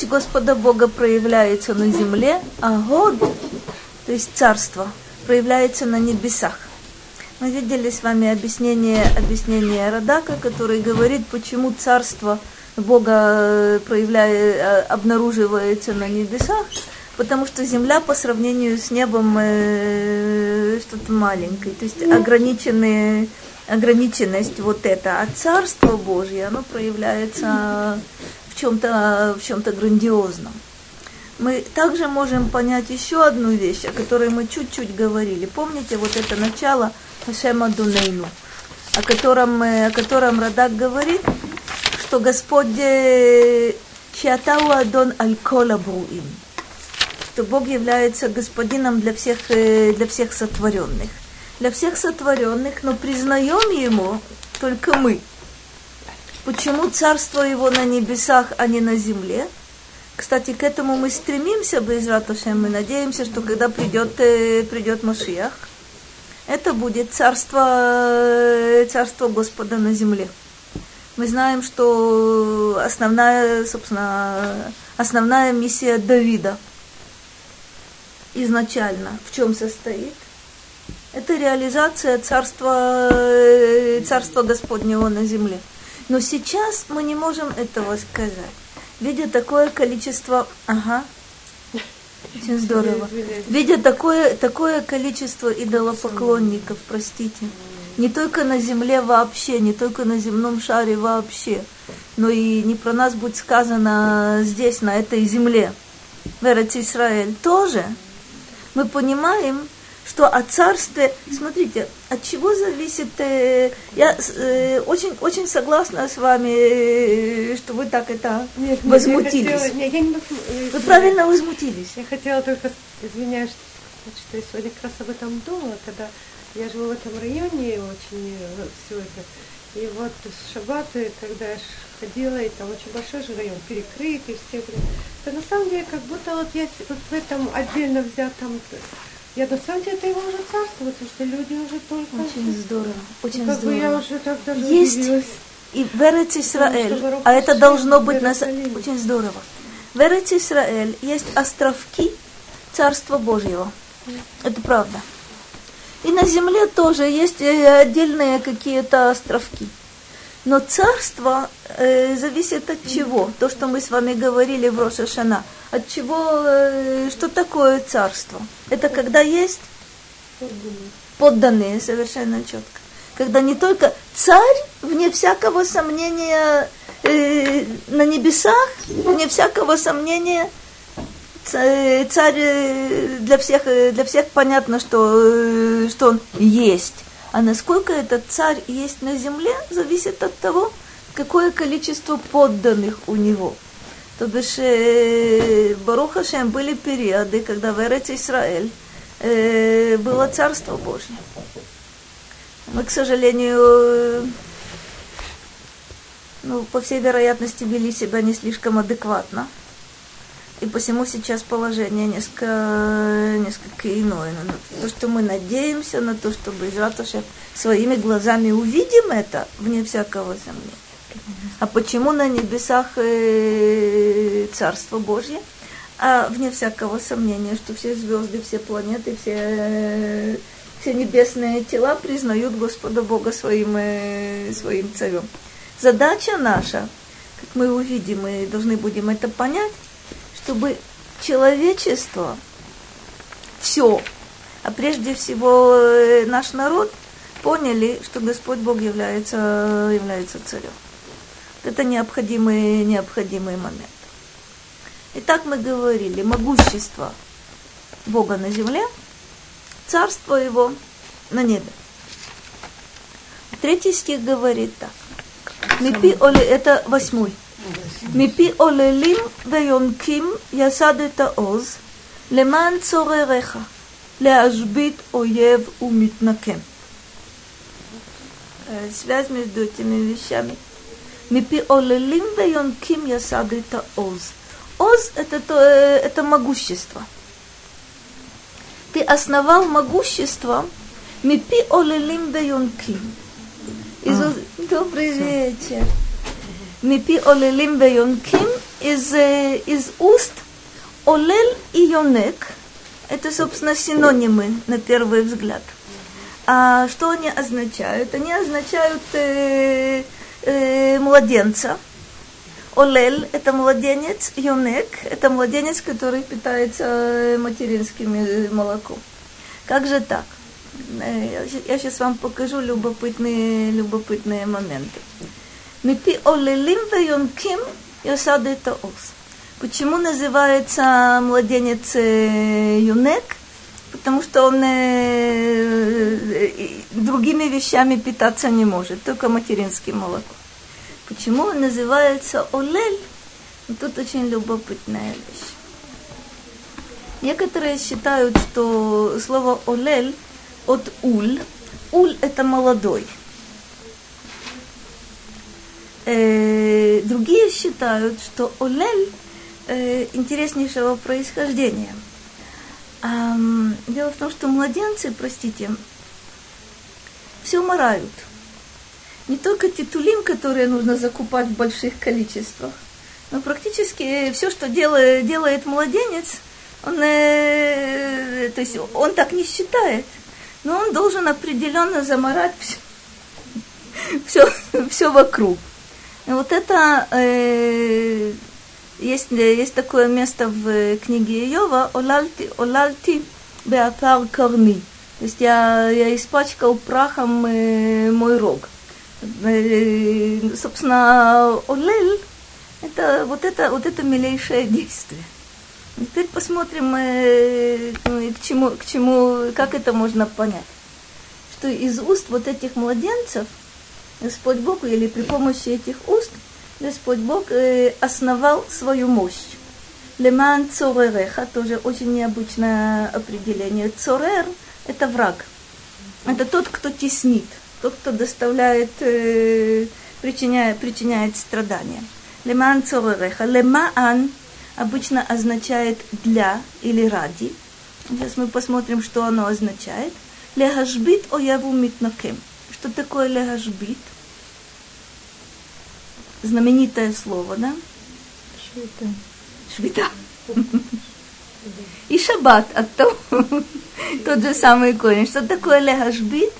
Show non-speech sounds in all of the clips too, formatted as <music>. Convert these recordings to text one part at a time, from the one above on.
мощь Господа Бога проявляется на земле, а год, то есть царство, проявляется на небесах. Мы видели с вами объяснение, объяснение Радака, который говорит, почему царство Бога э, проявляет, э, обнаруживается на небесах, потому что земля по сравнению с небом э, что-то маленькое, то есть ограниченные, ограниченность вот это, а Царство Божье, оно проявляется в чем-то в чем-то грандиозном. Мы также можем понять еще одну вещь, о которой мы чуть-чуть говорили. Помните вот это начало Хашема Дунейну, о котором, о котором Радак говорит, что Господь Чиатау Адон Аль-Кола Бруим что Бог является господином для всех, э, для всех сотворенных. Для всех сотворенных, но признаем Ему только мы. Почему царство Его на небесах, а не на земле? Кстати, к этому мы стремимся, Безратушем, мы надеемся, что когда придет, э, придет Машиах, это будет царство, э, царство Господа на земле. Мы знаем, что основная, собственно, основная миссия Давида – изначально в чем состоит? Это реализация царства, э, царства Господнего на земле. Но сейчас мы не можем этого сказать. Видя такое количество... Ага. Очень здорово. Видя такое, такое количество идолопоклонников, простите, не только на земле вообще, не только на земном шаре вообще, но и не про нас будет сказано здесь, на этой земле, в Израиль тоже – мы понимаем, что о царстве, смотрите, от чего зависит, э, я э, очень, очень согласна с вами, э, что вы так это нет, возмутились. Нет, я хотела, нет, я не, вы я, правильно возмутились. Я хотела только, извиняюсь, что я сегодня как раз об этом думала, когда я живу в этом районе очень э, все это. И вот с шаббаты, когда я ходила, и там очень большой же район, перекрытый, все. Это на самом деле, как будто вот я вот в этом отдельно взятом я самом деле это его уже царство, потому что люди уже только... Очень здорово, очень как здорово. Бы я уже так даже Есть удивилась. и в Эрец Исраэль, а это должно быть на... очень здорово. В Эрец Исраэль есть островки Царства Божьего. Это правда. И на земле тоже есть э, отдельные какие-то островки. Но царство э, зависит от чего? То, что мы с вами говорили в Рошашана. От чего, э, что такое царство? Это когда есть подданные, совершенно четко. Когда не только царь, вне всякого сомнения, э, на небесах, вне всякого сомнения, царь э, для всех, э, для всех понятно, что, э, что он есть. А насколько этот царь есть на земле, зависит от того, какое количество подданных у него. То бишь, Баруха Шем были периоды, когда в Эрец Исраэль было Царство Божье. Мы, к сожалению, ну, по всей вероятности, вели себя не слишком адекватно. И посему сейчас положение несколько, несколько иное. На то, что мы надеемся, на то, что Безраташев своими глазами увидим это, вне всякого сомнения. А почему на небесах э, Царство Божье? А вне всякого сомнения, что все звезды, все планеты, все, все небесные тела признают Господа Бога своим, э, своим царем. Задача наша, как мы увидим, мы должны будем это понять, чтобы человечество, все, а прежде всего э, наш народ, поняли, что Господь Бог является, является царем. Это необходимый, необходимый момент. Итак, мы говорили, могущество Бога на земле, царство Его на небе. Третий стих говорит так. Мипи Оли, это восьмой. מפי עוללים ויונקים יסדת עוז, למען צורריך, להשבית אויב ומתנקם. Связь между этими вещами. Мипи олелим вейонким ясадыта оз. Оз это, то, это могущество. Ты основал могущество Мипи олелим вейонким. Добрый вечер. Мипи олелим вейонким из, э, из уст олель и йонек. Это, собственно, синонимы на первый взгляд. А что они означают? Они означают э, э, младенца. Олель – это младенец, юнек – это младенец, который питается э, материнским э, молоком. Как же так? Э, я сейчас вам покажу любопытные, любопытные моменты. Мипи олелим веюнким ясад это ос. Почему называется младенец юнек? Потому что он другими вещами питаться не может, только материнским молоком. Почему он называется Олель? Ну, тут очень любопытная вещь. Некоторые считают, что слово Олель от Уль. Уль – это молодой. Э, другие считают, что Олель э, интереснейшего происхождения. А, дело в том, что младенцы, простите, все умирают – не только титулим, которые нужно закупать в больших количествах, но практически все, что делает, делает младенец, он, э, то есть он так не считает, но он должен определенно заморать все, <laughs> все, все вокруг. И вот это э, есть, есть такое место в книге Иова «Олальти, олальти беапар корни». То есть я, я испачкал прахом э, мой рог. Э, собственно, Олель – это вот это, вот это милейшее действие. Теперь посмотрим, э, к чему, к чему, как это можно понять. Что из уст вот этих младенцев Господь Бог, или при помощи этих уст, Господь Бог э, основал свою мощь. Леман цоререха, тоже очень необычное определение. Цорер – это враг. Это тот, кто теснит тот, кто доставляет, э, причиняет, причиняет страдания. Леман цоререха. Лемаан обычно означает для или ради. Сейчас мы посмотрим, что оно означает. Легашбит ояву митнакем. Что такое легашбит? Знаменитое слово, да? Швита. Швита. И шаббат от того, тот же самый корень. Что такое легашбит?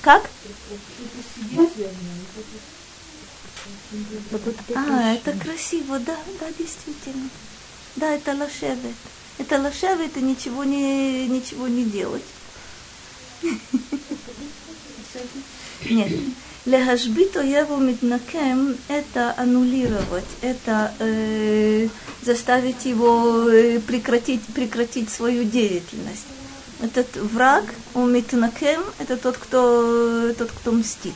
Как? А, это красиво, да, да, действительно. Да, это лошевет. Это лошевет и ничего не, ничего не делать. Нет. Лехашбит оеву миднакем – это аннулировать, это э, заставить его э, прекратить, прекратить свою деятельность. Этот враг, у миднакем – это тот кто, тот, кто мстит.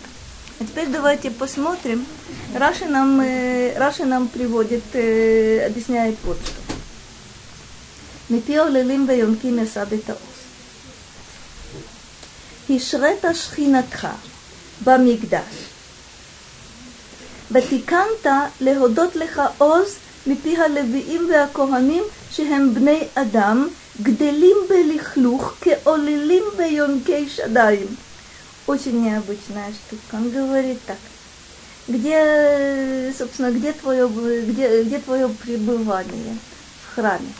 А теперь давайте посмотрим. Раши нам, э, Раши нам приводит, э, объясняет вот что. Мипио лелим не сабитао. את העוז. השרת שכינתך במקדש, ותיקנת להודות לך עוז מפי הלוויים והכהנים שהם бней Адам гделим белихлух кеолилим бейонкей шадаим. Очень необычная штука. Он говорит так. Где, собственно, где твое, где, где твое пребывание? В храме.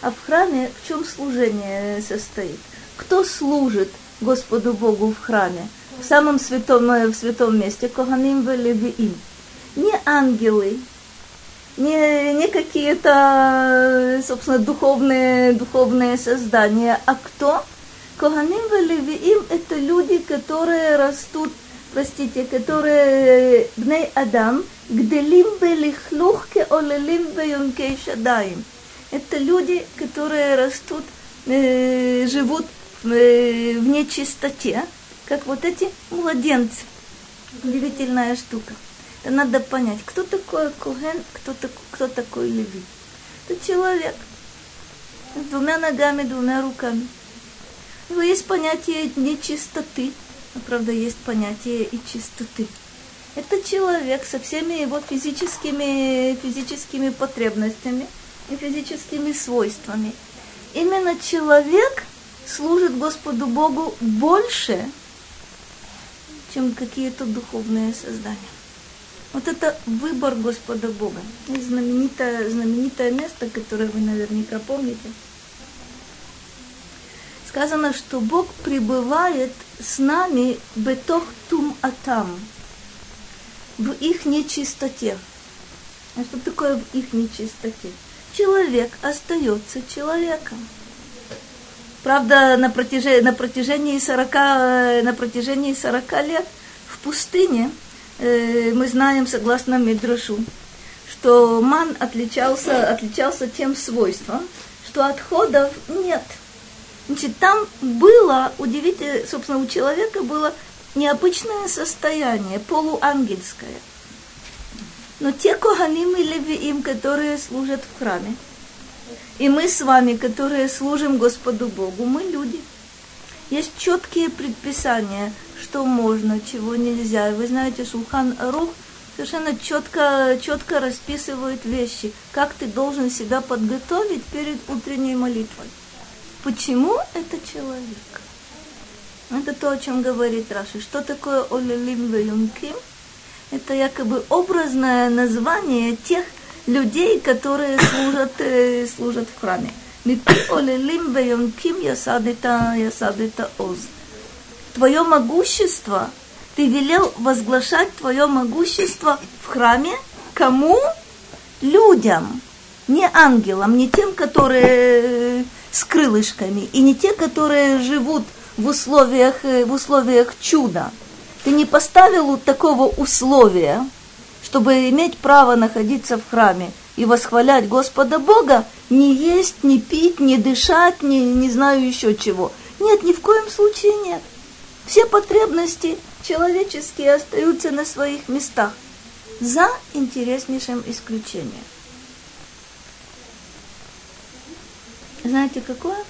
А в храме в чем служение состоит? Кто служит Господу Богу в храме? В самом святом, в святом месте, Коганим Велевиим. Не ангелы, не, не какие-то, собственно, духовные, духовные создания, а кто? Коганим Левиим – это люди, которые растут, простите, которые бней Адам, гделим белихлух олелим беюнкей шадаим. Это люди, которые растут, э, живут в, э, в нечистоте, как вот эти младенцы. Удивительная штука. Это надо понять, кто такой Куген, кто, кто такой Леви. Это человек с двумя ногами, двумя руками. У него есть понятие нечистоты, но, правда, есть понятие и чистоты. Это человек со всеми его физическими, физическими потребностями и физическими свойствами. Именно человек служит Господу Богу больше, чем какие-то духовные создания. Вот это выбор Господа Бога. И знаменитое, знаменитое место, которое вы наверняка помните. Сказано, что Бог пребывает с нами бетох тум атам, в их нечистоте. А что такое в их нечистоте? Человек остается человеком. Правда, на протяжении, на протяжении, 40, на протяжении 40 лет в пустыне э, мы знаем, согласно Мидрашу, что ман отличался, отличался тем свойством, что отходов нет. Значит, там было, удивительно, собственно, у человека было необычное состояние, полуангельское. Но те коганим и левиим, которые служат в храме, и мы с вами, которые служим Господу Богу, мы люди. Есть четкие предписания, что можно, чего нельзя. Вы знаете, Шулхан Рух совершенно четко, четко расписывает вещи, как ты должен себя подготовить перед утренней молитвой. Почему это человек? Это то, о чем говорит Раши. Что такое Олелим Веюмким? Это якобы образное название тех людей, которые служат, э, служат в храме. Твое могущество, ты велел возглашать твое могущество в храме кому? Людям, не ангелам, не тем, которые с крылышками, и не те, которые живут в условиях, э, в условиях чуда. Ты не поставил такого условия, чтобы иметь право находиться в храме и восхвалять Господа Бога, не есть, не пить, не дышать, не, не знаю еще чего. Нет, ни в коем случае нет. Все потребности человеческие остаются на своих местах, за интереснейшим исключением. Знаете, какое?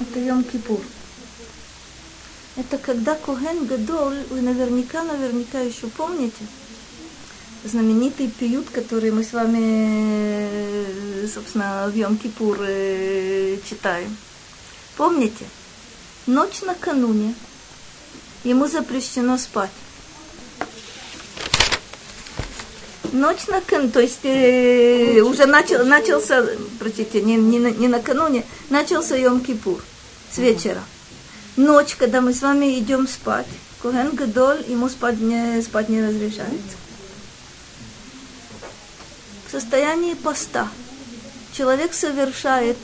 Это Йом-Кипур. Это когда Коген Гадол, вы наверняка, наверняка еще помните, знаменитый пиют, который мы с вами, собственно, в Йом-Кипур э, читаем. Помните? Ночь накануне ему запрещено спать. ночь накануне, то есть э, уже начал, начался, простите, не, не, не накануне, начался Йом-Кипур с вечера. Ночь, когда мы с вами идем спать, Коген Гадоль, ему спать не, спать не разрешается. В состоянии поста человек совершает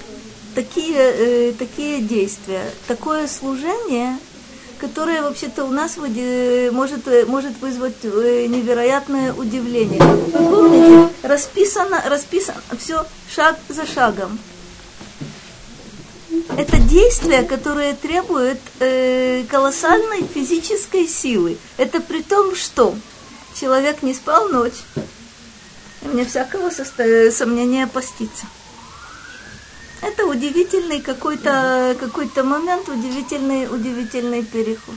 такие, э, такие действия, такое служение – которое вообще-то у нас может, может вызвать э, невероятное удивление. Вы помните, расписано, расписано все шаг за шагом. Это действие, которое требует э, колоссальной физической силы. Это при том, что человек не спал ночь, и мне всякого состо... сомнения поститься. Это удивительный какой-то какой момент, удивительный, удивительный переход.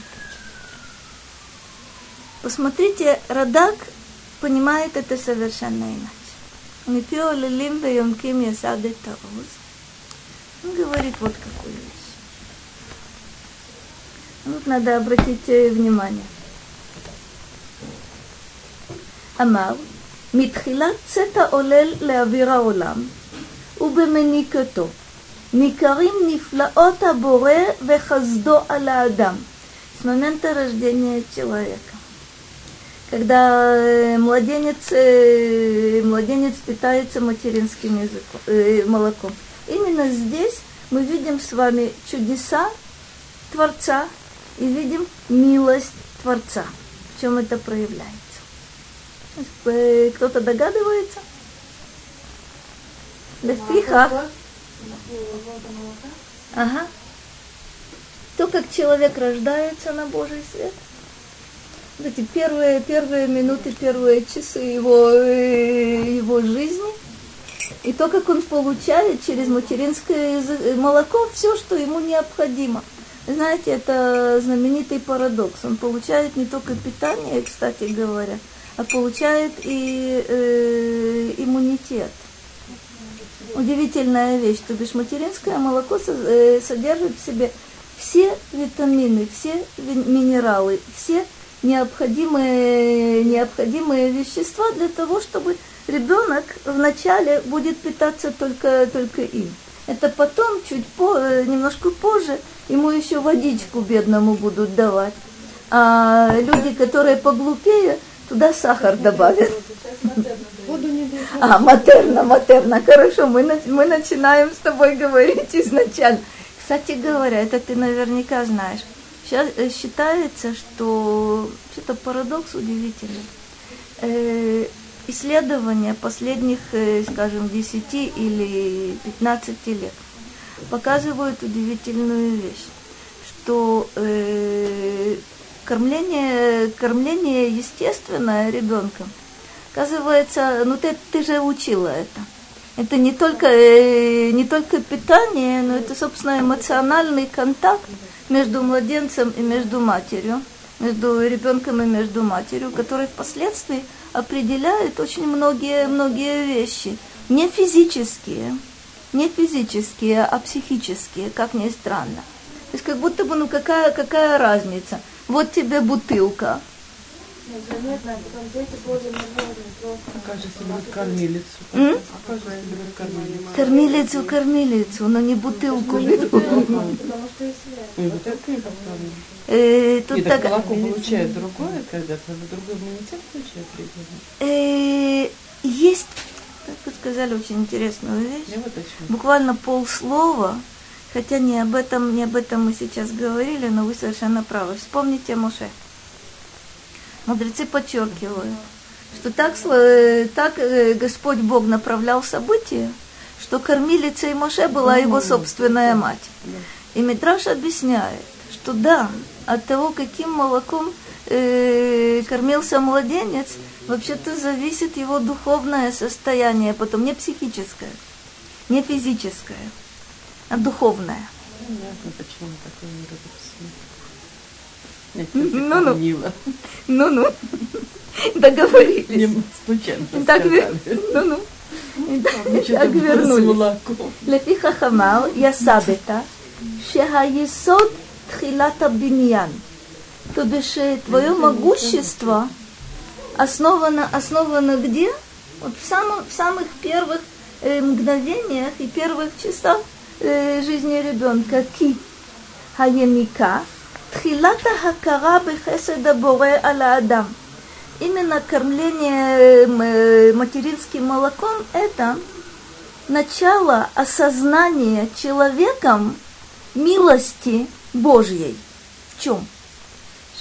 Посмотрите, Радак понимает это совершенно иначе. Мипио лилим веемким ясады таоз. Он говорит вот какую вещь. Тут надо обратить внимание. אמר, מתחילת צאת העולל לאוויר העולם, ובמניקתו. ניכרים נפלאות הבורא וחסדו על האדם. С момента рождения человека. Когда младенец, младенец питается материнским языком, э, молоком. Именно здесь мы видим с вами чудеса Творца и видим милость Творца. В чем это проявляется? Кто-то догадывается? Лефиха. Ага. То, как человек рождается на Божий свет. Вот эти первые, первые минуты, первые часы его, э, его жизни. И то, как он получает через материнское молоко все, что ему необходимо. Знаете, это знаменитый парадокс. Он получает не только питание, кстати говоря, а получает и э, иммунитет удивительная вещь, то бишь материнское молоко э, содержит в себе все витамины, все минералы, все необходимые, необходимые вещества для того, чтобы ребенок вначале будет питаться только, только им. Это потом, чуть по, немножко позже, ему еще водичку бедному будут давать. А люди, которые поглупее, туда сахар добавят. А, матерна, матерна. Хорошо, мы, мы начинаем с тобой говорить изначально. Кстати говоря, это ты наверняка знаешь. Сейчас э, считается, что это парадокс удивительный. Исследования последних, э, скажем, 10 или 15 лет показывают удивительную вещь, что э, кормление, кормление естественное ребенком, оказывается, ну ты, ты же учила это. Это не только, э, не только питание, но это, собственно, эмоциональный контакт между младенцем и между матерью, между ребенком и между матерью, который впоследствии определяет очень многие, многие вещи. Не физические, не физические, а психические, как ни странно. То есть как будто бы, ну какая, какая разница? Вот тебе бутылка. Заметно, а потом дети кормилицу. М? Себе кормилицу. Кормилицу, кормилицу, но не бутылку беру. Потому что если Э, тут так так, молоко получает другое, когда другой иммунитет получает ребенок. э, есть, как вы сказали, очень интересную вещь. Вот. Буквально полслова, хотя не об этом, не об этом мы сейчас говорили, но вы совершенно правы. Вспомните Моше. Мудрецы подчеркивают, что так, сло- так э, Господь Бог направлял события, что кормилицей Моше была его собственная мать. И Митраш объясняет, что да, от того, каким молоком э, кормился младенец, вообще-то зависит его духовное состояние, а потом не психическое, не физическое, а духовное. Понятно, почему такое недопустимо. Ну-ну. Ну-ну. Договорились. Стучен. так вер... Ну-ну. Так вернулись. Лефи хамал я сабета, шеха есот тхилата биньян. То бишь э, твое могущество основано, основано где? Вот в самом в самых первых э, мгновениях и первых часах э, жизни ребенка. Ки хаяника тхилата хакара бехеседа боре ала адам. Именно кормление эм, э, материнским молоком – это начало осознания человеком милости – Божьей. В чем?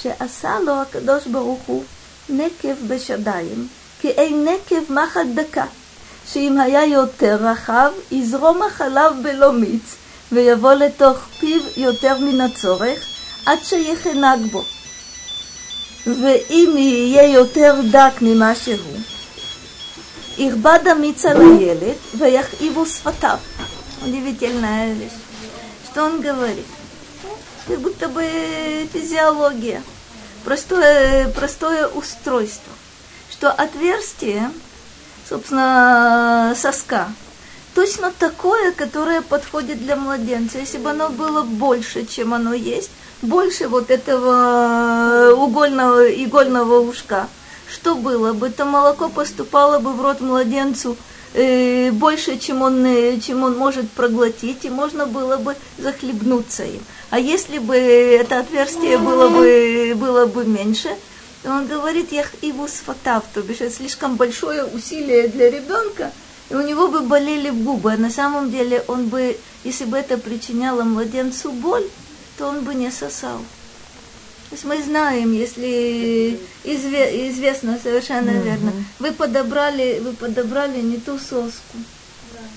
שעשה לו הקדוש ברוך הוא נקב בשדיים, כאין נקב מחט דקה, שאם היה יותר רחב, יזרום החלב בלא מיץ, ויבוא לתוך פיו יותר מן הצורך, עד שיחנק בו. ואם יהיה יותר דק ממה שהוא, יכבד המיץ על הילד ויכאיבו שפתיו. Удивительная вещь. Что он говорит? Как будто бы физиология. Простое, простое устройство. Что отверстие, собственно, соска, точно такое, которое подходит для младенца. Если бы оно было больше, чем оно есть, больше вот этого угольного, игольного ушка, что было бы? Это молоко поступало бы в рот младенцу э, больше, чем он, э, чем он может проглотить, и можно было бы захлебнуться им. А если бы это отверстие было бы, было бы меньше, то он говорит, я его сфатав, то бишь это слишком большое усилие для ребенка, и у него бы болели губы. А на самом деле он бы, если бы это причиняло младенцу боль, то он бы не сосал. То есть мы знаем, если изве- известно совершенно верно, вы подобрали, вы подобрали не ту соску.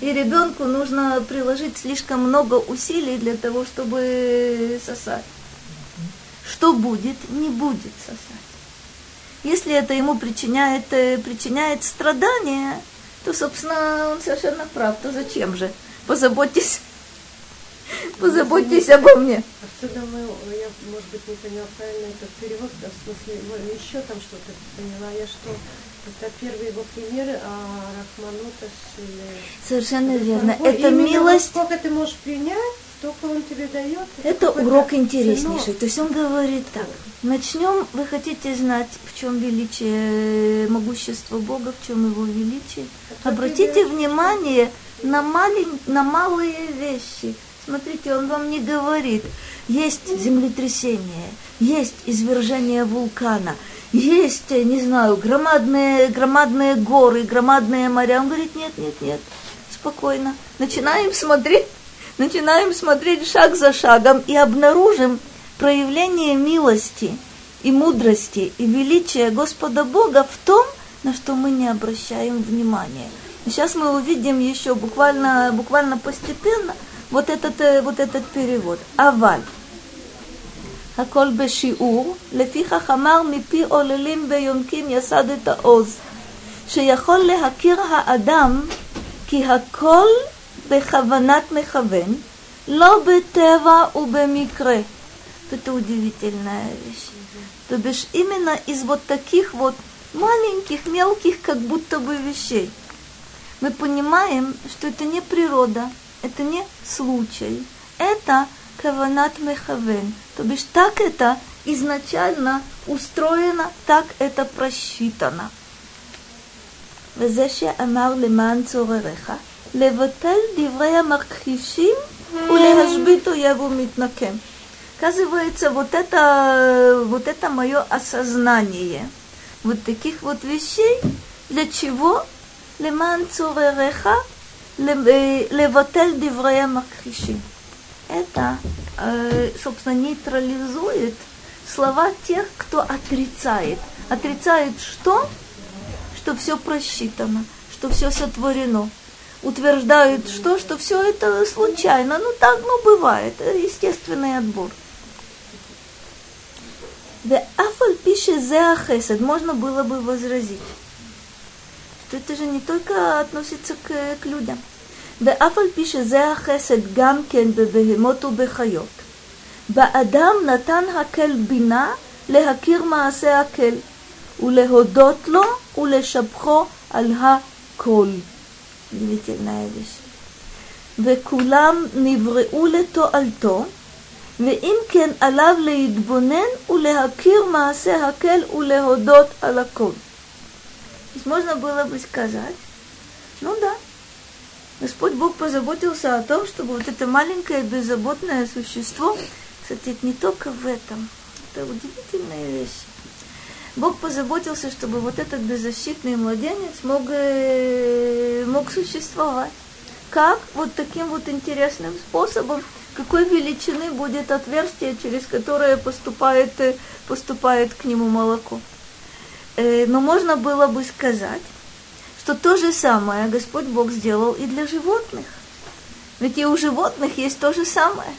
И ребенку нужно приложить слишком много усилий для того, чтобы сосать. Что будет? Не будет сосать. Если это ему причиняет, э, причиняет страдания, то, собственно, он совершенно прав. То зачем же? Позаботьтесь, позаботьтесь обо мне. Отсюда мы, я, может быть, не поняла правильно этот перевод, да, в смысле, ну, еще там что-то поняла я, что это первые его примеры, а Рахмануташ или... Совершенно верно. Ой, Это именно милость Сколько ты можешь принять, столько он тебе дает. Это урок интереснейший. ценок. То есть он говорит так. Начнем, вы хотите знать, в чем величие могущества Бога, в чем его величие. А Обратите внимание на, малень- на малые вещи. Смотрите, он вам не говорит, есть землетрясение, есть извержение вулкана, есть, не знаю, громадные, громадные горы, громадные моря. Он говорит, нет, нет, нет, спокойно. Начинаем смотреть, начинаем смотреть шаг за шагом и обнаружим проявление милости и мудрости и величия Господа Бога в том, на что мы не обращаем внимания. Сейчас мы увидим еще буквально, буквально постепенно вот этот, э, вот этот перевод. Аваль. הכל בשיעור, לפיכך אמר מפי עוללים ויונקים יסד את העוז, שיכול להכיר האדם כי הכל בכוונת מכוון, לא בטבע ובמקרה. Это удивительная вещь. То бишь именно из вот таких вот маленьких, мелких, как будто бы вещей мы понимаем, что это не природа, это не случай, это каванат мехавен. То бишь так это изначально устроено, так это просчитано. וזה שאמר למען צורריך, לבטל דברי המכחישים ולהשבית אויב ומתנקם. Оказывается, вот это, вот это мое осознание вот таких вот вещей, для чего? למען צורריך, левотель деврея макриши. Это, э, собственно, нейтрализует слова тех, кто отрицает. Отрицает что? Что все просчитано, что все сотворено. Утверждают что? Что все это случайно. Ну так, ну бывает. Естественный отбор. Да афаль пишет захесед. можно было бы возразить. что это же не только относится к, к людям. ואף על פי שזה החסד גם כן בבהמות ובחיות. באדם נתן הקל בינה להכיר מעשה הקל, ולהודות לו ולשבחו על הכל. удивительная вещь. וכולם נבראו לתועלתו, ואם כן עליו להתבונן ולהכיר מעשה הקל ולהודות על הכל. Есть можно было бы сказать, ну да, Господь Бог позаботился о том, чтобы вот это маленькое беззаботное существо, кстати, это не только в этом, это удивительная вещь. Бог позаботился, чтобы вот этот беззащитный младенец мог, э, мог существовать. Как? Вот таким вот интересным способом, какой величины будет отверстие, через которое поступает, э, поступает к нему молоко. Э, Но можно было бы сказать, что то же самое Господь Бог сделал и для животных. Ведь и у животных есть то же самое.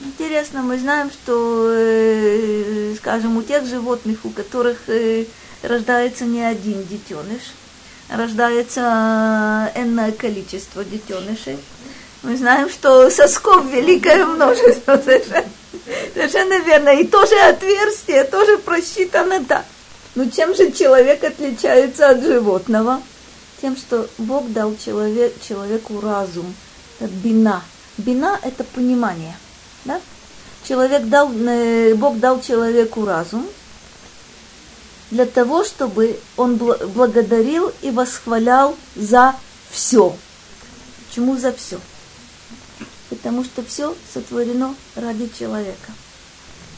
Интересно, мы знаем, что, э, скажем, у тех животных, у которых э, рождается не один детеныш, рождается энное количество детенышей, мы знаем, что сосков великое множество, совершенно, <laughs> совершенно верно. И тоже отверстие, тоже просчитано так. Но чем же человек отличается от животного? Тем, что Бог дал человек, человеку разум, это бина. Бина – это понимание. Да? Человек дал, э, Бог дал человеку разум для того, чтобы он бл- благодарил и восхвалял за все. Почему за все? Потому что все сотворено ради человека.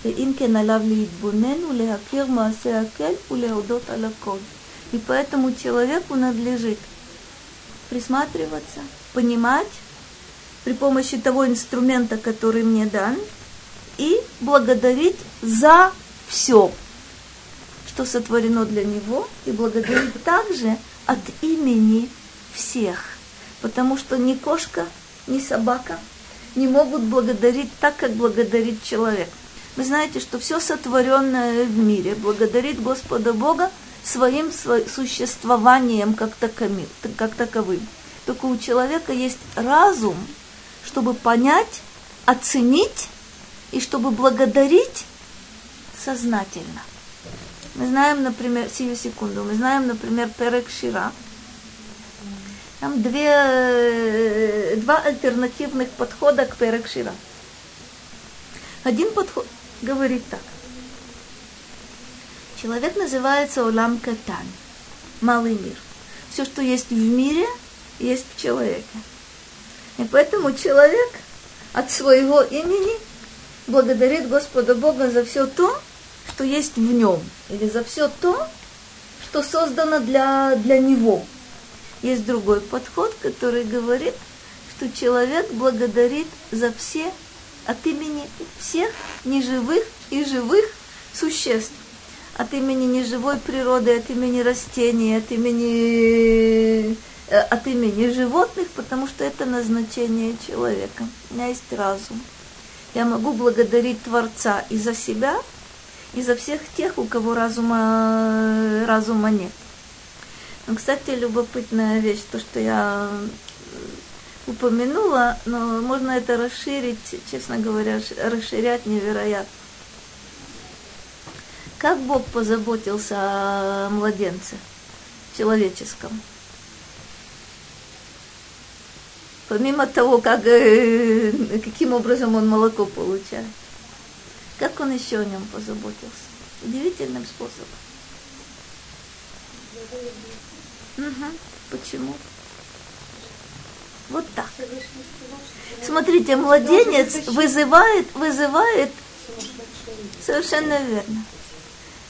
ואם כן עליו להתבונן ולהכיר מעשה הקל ולהודות על הכל. И поэтому человеку надлежит присматриваться, понимать при помощи того инструмента, который мне дан, и благодарить за все, что сотворено для него, и благодарить также от имени всех. Потому что ни кошка, ни собака не могут благодарить так, как благодарит человек. Вы знаете, что все сотворенное в мире благодарит Господа Бога своим существованием как таковым. Только у человека есть разум, чтобы понять, оценить и чтобы благодарить сознательно. Мы знаем, например, сию секунду, мы знаем, например, Перек Шира. Там две, э, два альтернативных подхода к Перекшира. Один подход говорит так. Человек называется Олам Катан, малый мир. Все, что есть в мире, есть в человеке. И поэтому человек от своего имени благодарит Господа Бога за все то, что есть в нем, или за все то, что создано для, для него. Есть другой подход, который говорит, что человек благодарит за все от имени всех неживых и живых существ. От имени неживой природы, от имени растений, от имени, э, от имени животных, потому что это назначение человека. У меня есть разум. Я могу благодарить Творца и за себя, и за всех тех, у кого разума, разума нет. Ну, кстати, любопытная вещь, то, что я упомянула, но можно это расширить, честно говоря, расширять невероятно. Как Бог позаботился о младенце человеческом? Помимо того, как, э, каким образом он молоко получает. Как он еще о нем позаботился? Удивительным способом. Угу. Почему? Вот так. Смотрите, младенец вызывает, вызывает совершенно верно.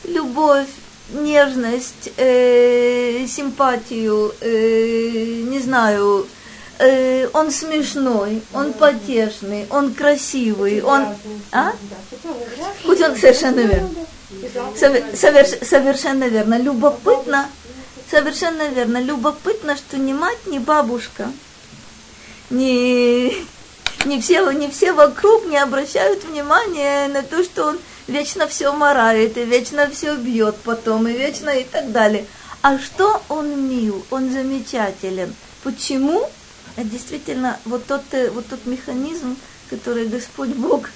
Любовь, нежность, э, симпатию, э, не знаю, э, он смешной, он потешный, он красивый, он... А? Хоть он совершенно верно. Соверш, совершенно верно. Любопытно, совершенно верно. Любопытно, что ни мать, ни бабушка, ни, не, все, не все вокруг не обращают внимания на то, что он вечно все морает, и вечно все бьет потом, и вечно и так далее. А что он мил, он замечателен. Почему? Это действительно вот тот, э, вот тот механизм, который Господь Бог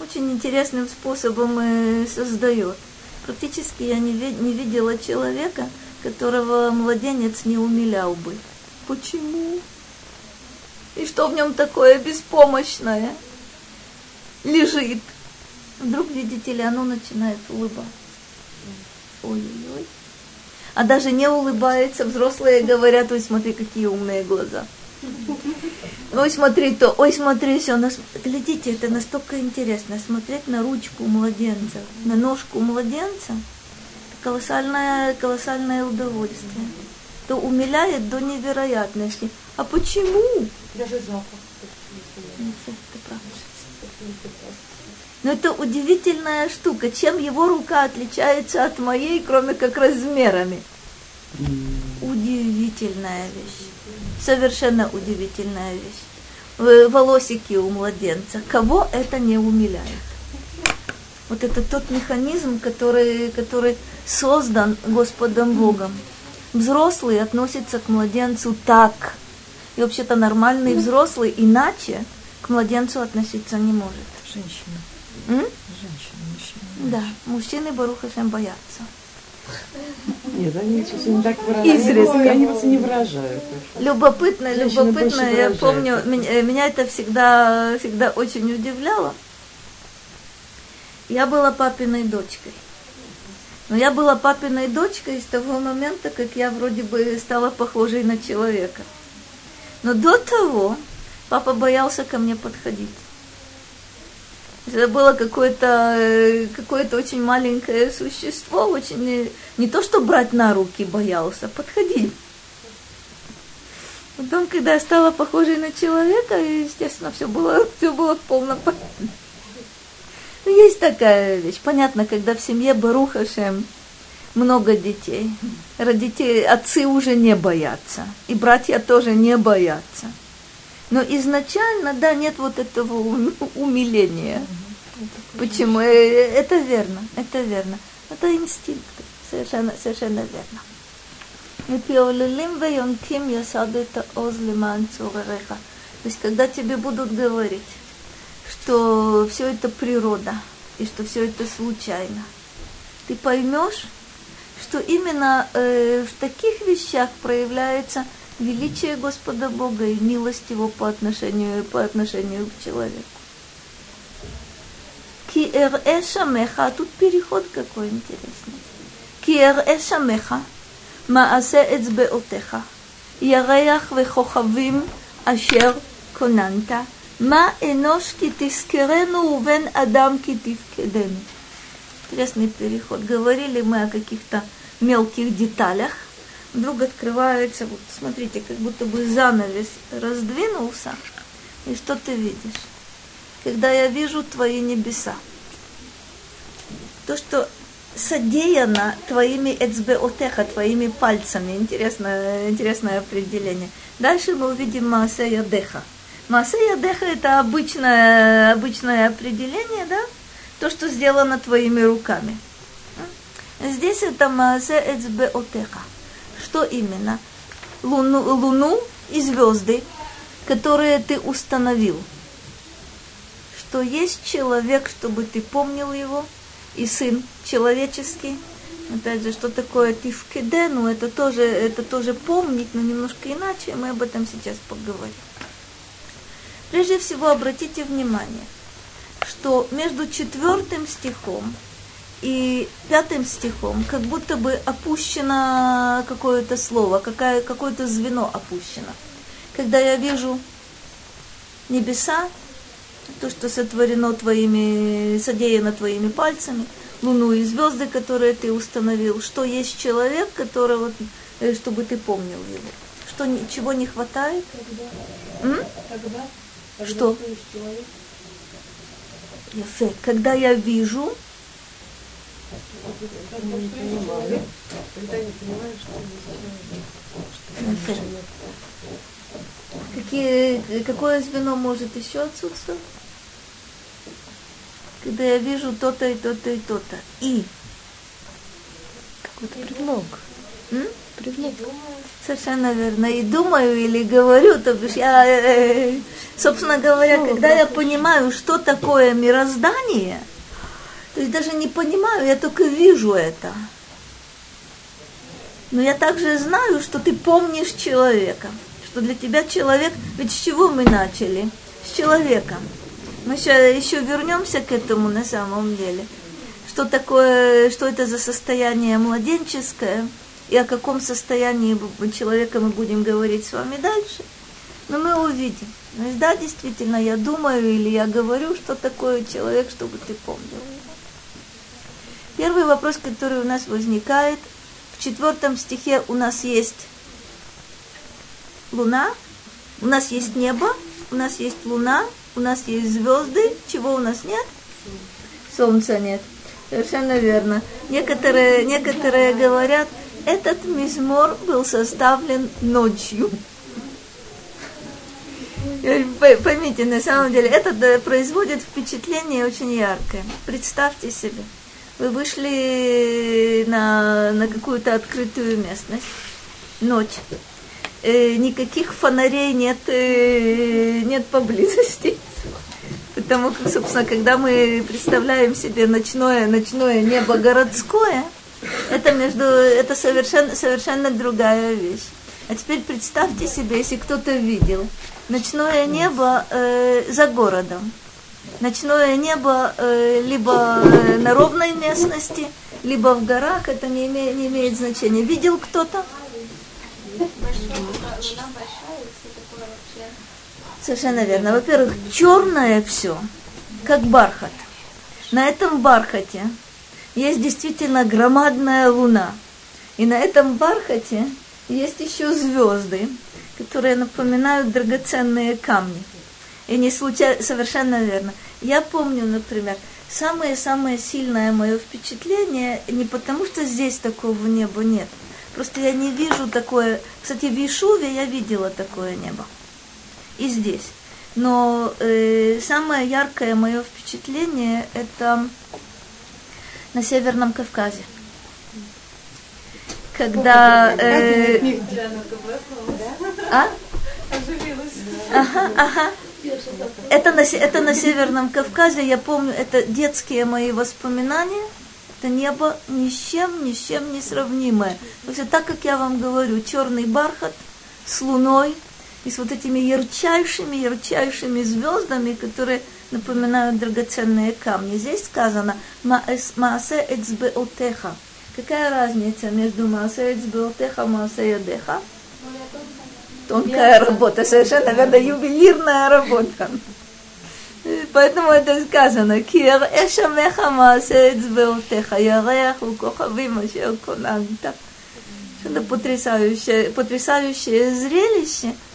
очень интересным способом э, создает. Практически я не, не видела человека, которого младенец не умилял бы. Почему? И что в нем такое беспомощное? Лежит. Вдруг, видите ли, оно начинает улыбаться. Ой-ой-ой. А даже не улыбается, взрослые говорят, ой, смотри, какие умные глаза. Ой, смотри то, ой, смотри все. Нас... Глядите, это настолько интересно. Смотреть на ручку младенца, на ножку младенца. Колоссальное, колоссальное удовольствие. То умиляет до невероятности. А почему? Даже запах. Но это удивительная штука. Чем его рука отличается от моей, кроме как размерами? Удивительная вещь. Совершенно удивительная вещь. Волосики у младенца. Кого это не умиляет? Вот это тот механизм, который, который создан Господом Богом. Взрослый относится к младенцу так. И вообще-то нормальный взрослый иначе к младенцу относиться не может. Женщина. М? Женщина, мужчина. Да, мужчины Баруха всем боятся. Нет, они не так выражают. Изредка. Они просто не выражают. Любопытно, Женщины любопытно. Я помню, меня, меня это всегда, всегда очень удивляло. Я была папиной дочкой. Но я была папиной дочкой с того момента, как я вроде бы стала похожей на человека. Но до того папа боялся ко мне подходить. Это было какое-то э, какое очень маленькое существо, очень э, не то что брать на руки боялся, подходить. Потом, когда я стала похожей на человека, естественно, все было, все было в полном порядке. Ну, есть такая вещь. Понятно, когда в семье Барухашем много детей, родители, отцы уже не боятся, и братья тоже не боятся. Но изначально, да, нет вот этого ум- умиления. Почему? Э, Это верно, это верно. Это инстинкт, совершенно, совершенно верно. «Мипиолелим веонким ясаду это оз лиман цуререха». То есть, когда тебе будут говорить, что все это природа и что все это случайно. Ты поймешь, что именно э, в таких вещах проявляется величие Господа Бога и милость Его по отношению, по отношению к человеку. Киэр эшамеха, а тут переход какой интересный. Киэр эшамеха, маасе эцбеотеха, яреях вехохавим ашер конанта – Ма энош ки тискерену увен адам ки тивкедену. Интересный переход. Говорили мы о каких-то мелких деталях. Вдруг открывается, вот смотрите, как будто бы занавес раздвинулся. И что ты видишь? Когда я вижу твои небеса. То, что содеяно твоими эцбеотеха, твоими пальцами. Интересное, интересное определение. Дальше мы увидим Маасея Деха – Маасея Деха это обычное, обычное определение, да? То, что сделано твоими руками. Здесь это Маасе Эцбеотеха. Что именно? Луну, луну и звезды, которые ты установил. Что есть человек, чтобы ты помнил его – и сын человеческий. Опять же, что такое тифкедену, это тоже, это тоже помнить, но немножко иначе, мы об этом сейчас поговорим. Прежде всего, обратите внимание, что между четвертым стихом и пятым стихом как будто бы опущено какое-то слово, какое- какое-то звено опущено. Когда я вижу небеса, то, что сотворено твоими, содеяно твоими пальцами, луну и звезды, которые ты установил, что есть человек, которого, э, чтобы ты помнил его. Что, чего не хватает? Когда? М? Когда? Что? Когда я вижу. Какие, какое звено может еще отсутствовать? Когда я вижу то-то и то-то и то-то. И. Какой-то предлог. М? Предлог. Совершенно верно. И думаю или говорю, то бишь я, э, собственно говоря, когда я понимаю, что такое мироздание, то есть даже не понимаю, я только вижу это. Но я также знаю, что ты помнишь человека, что для тебя человек, ведь с чего мы начали? С человека. Мы еще, еще вернемся к этому на самом деле. Что такое, что это за состояние младенческое, и о каком состоянии человека мы будем говорить с вами дальше. Но мы увидим. То есть, да, действительно, я думаю или я говорю, что такое человек, чтобы ты помнил. Первый вопрос, который у нас возникает, в четвертом стихе у нас есть луна, у нас есть небо, у нас есть луна, у нас есть звезды. Чего у нас нет? Солнца нет. Совершенно верно. Некоторые, некоторые говорят, этот мизмор был составлен ночью. Поймите, на самом деле, это производит впечатление очень яркое. Представьте себе, вы вышли на, на какую-то открытую местность, ночь, Э, никаких фонарей нет, э, нет поблизости. Потому как, собственно, когда мы представляем себе ночное, ночное небо городское, это, между, это совершенно, совершенно другая вещь. А теперь представьте себе, если кто-то видел ночное небо э, за городом. Ночное небо э, либо э, на ровной местности, либо в горах, это не имеет, не имеет значения. Видел кто-то? Совершенно верно. Во-первых, черное все, как бархат. На этом бархате есть действительно громадная луна. И на этом бархате есть еще звезды, которые напоминают драгоценные камни. И не случайно, совершенно верно. Я помню, например, самое-самое сильное мое впечатление, не потому что здесь такого неба нет, просто я не вижу такое... Кстати, в Ишуве я видела такое небо. И здесь. Но э, самое яркое мое впечатление это на Северном Кавказе. Когда... э, а? Ага, ага. Это на, это на Северном Кавказе, я помню, это детские мои воспоминания. Это небо ни с чем, ни с чем не сравнимое. То есть, так как я вам говорю, черный бархат, с Луной и с вот этими ярчайшими, ярчайшими звездами, которые напоминают драгоценные камни. Здесь сказано «Маасе эцбеотеха». Какая разница между «Маасе эцбеотеха» и «Маасе ядеха»? Тонкая работа, совершенно наверное, ювелирная работа. Поэтому это сказано. Кир эшамеха маасе эцбеотеха, ярях у кохавим, ашер конанта. Что-то потрясающее, потрясающее зрелище –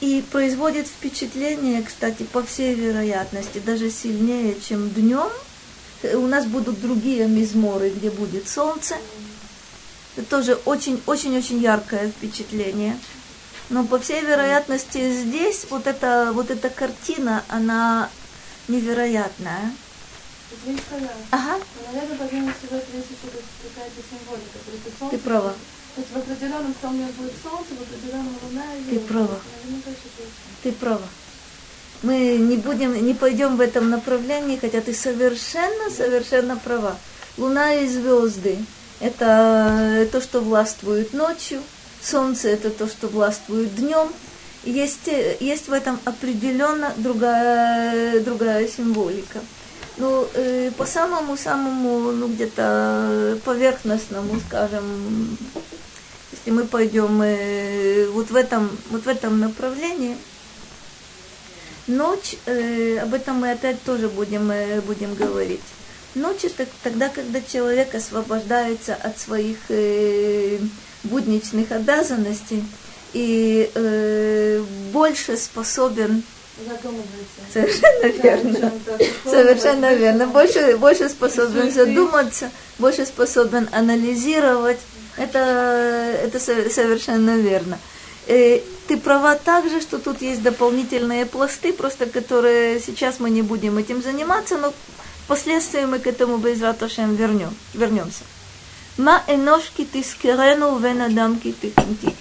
и производит впечатление, кстати, по всей вероятности, даже сильнее, чем днем. У нас будут другие мизморы, где будет солнце. Это тоже очень-очень-очень яркое впечатление. Но по всей вероятности здесь вот эта, вот эта картина, она невероятная. Ага. Наверное, всего этого есть еще какая-то символика. Ты права. То есть в определенном солнце будет солнце, в определенном луна и Ты права. Ты права. Мы не будем, не пойдем в этом направлении, хотя ты совершенно, совершенно права. Луна и звезды – это то, что властвует ночью, солнце – это то, что властвует днем. Есть, э, есть в этом определенно другая, другая символика. Ну, э, по самому-самому, ну, где-то поверхностному, скажем, если мы пойдем э, вот, в этом, вот в этом направлении, ночь, э, об этом мы опять тоже будем, э, будем говорить. Ночь это тогда, когда человек освобождается от своих э, будничных обязанностей и э, больше способен. Совершенно верно. Совершенно верно. Больше, больше способен задуматься, больше способен анализировать. Это, это со- совершенно верно. Э, Ты права также, что тут есть дополнительные пласты, просто которые сейчас мы не будем этим заниматься, но впоследствии мы к этому без Раташем вернем, вернемся. Ма энош ки тискерену вен адам ки ти-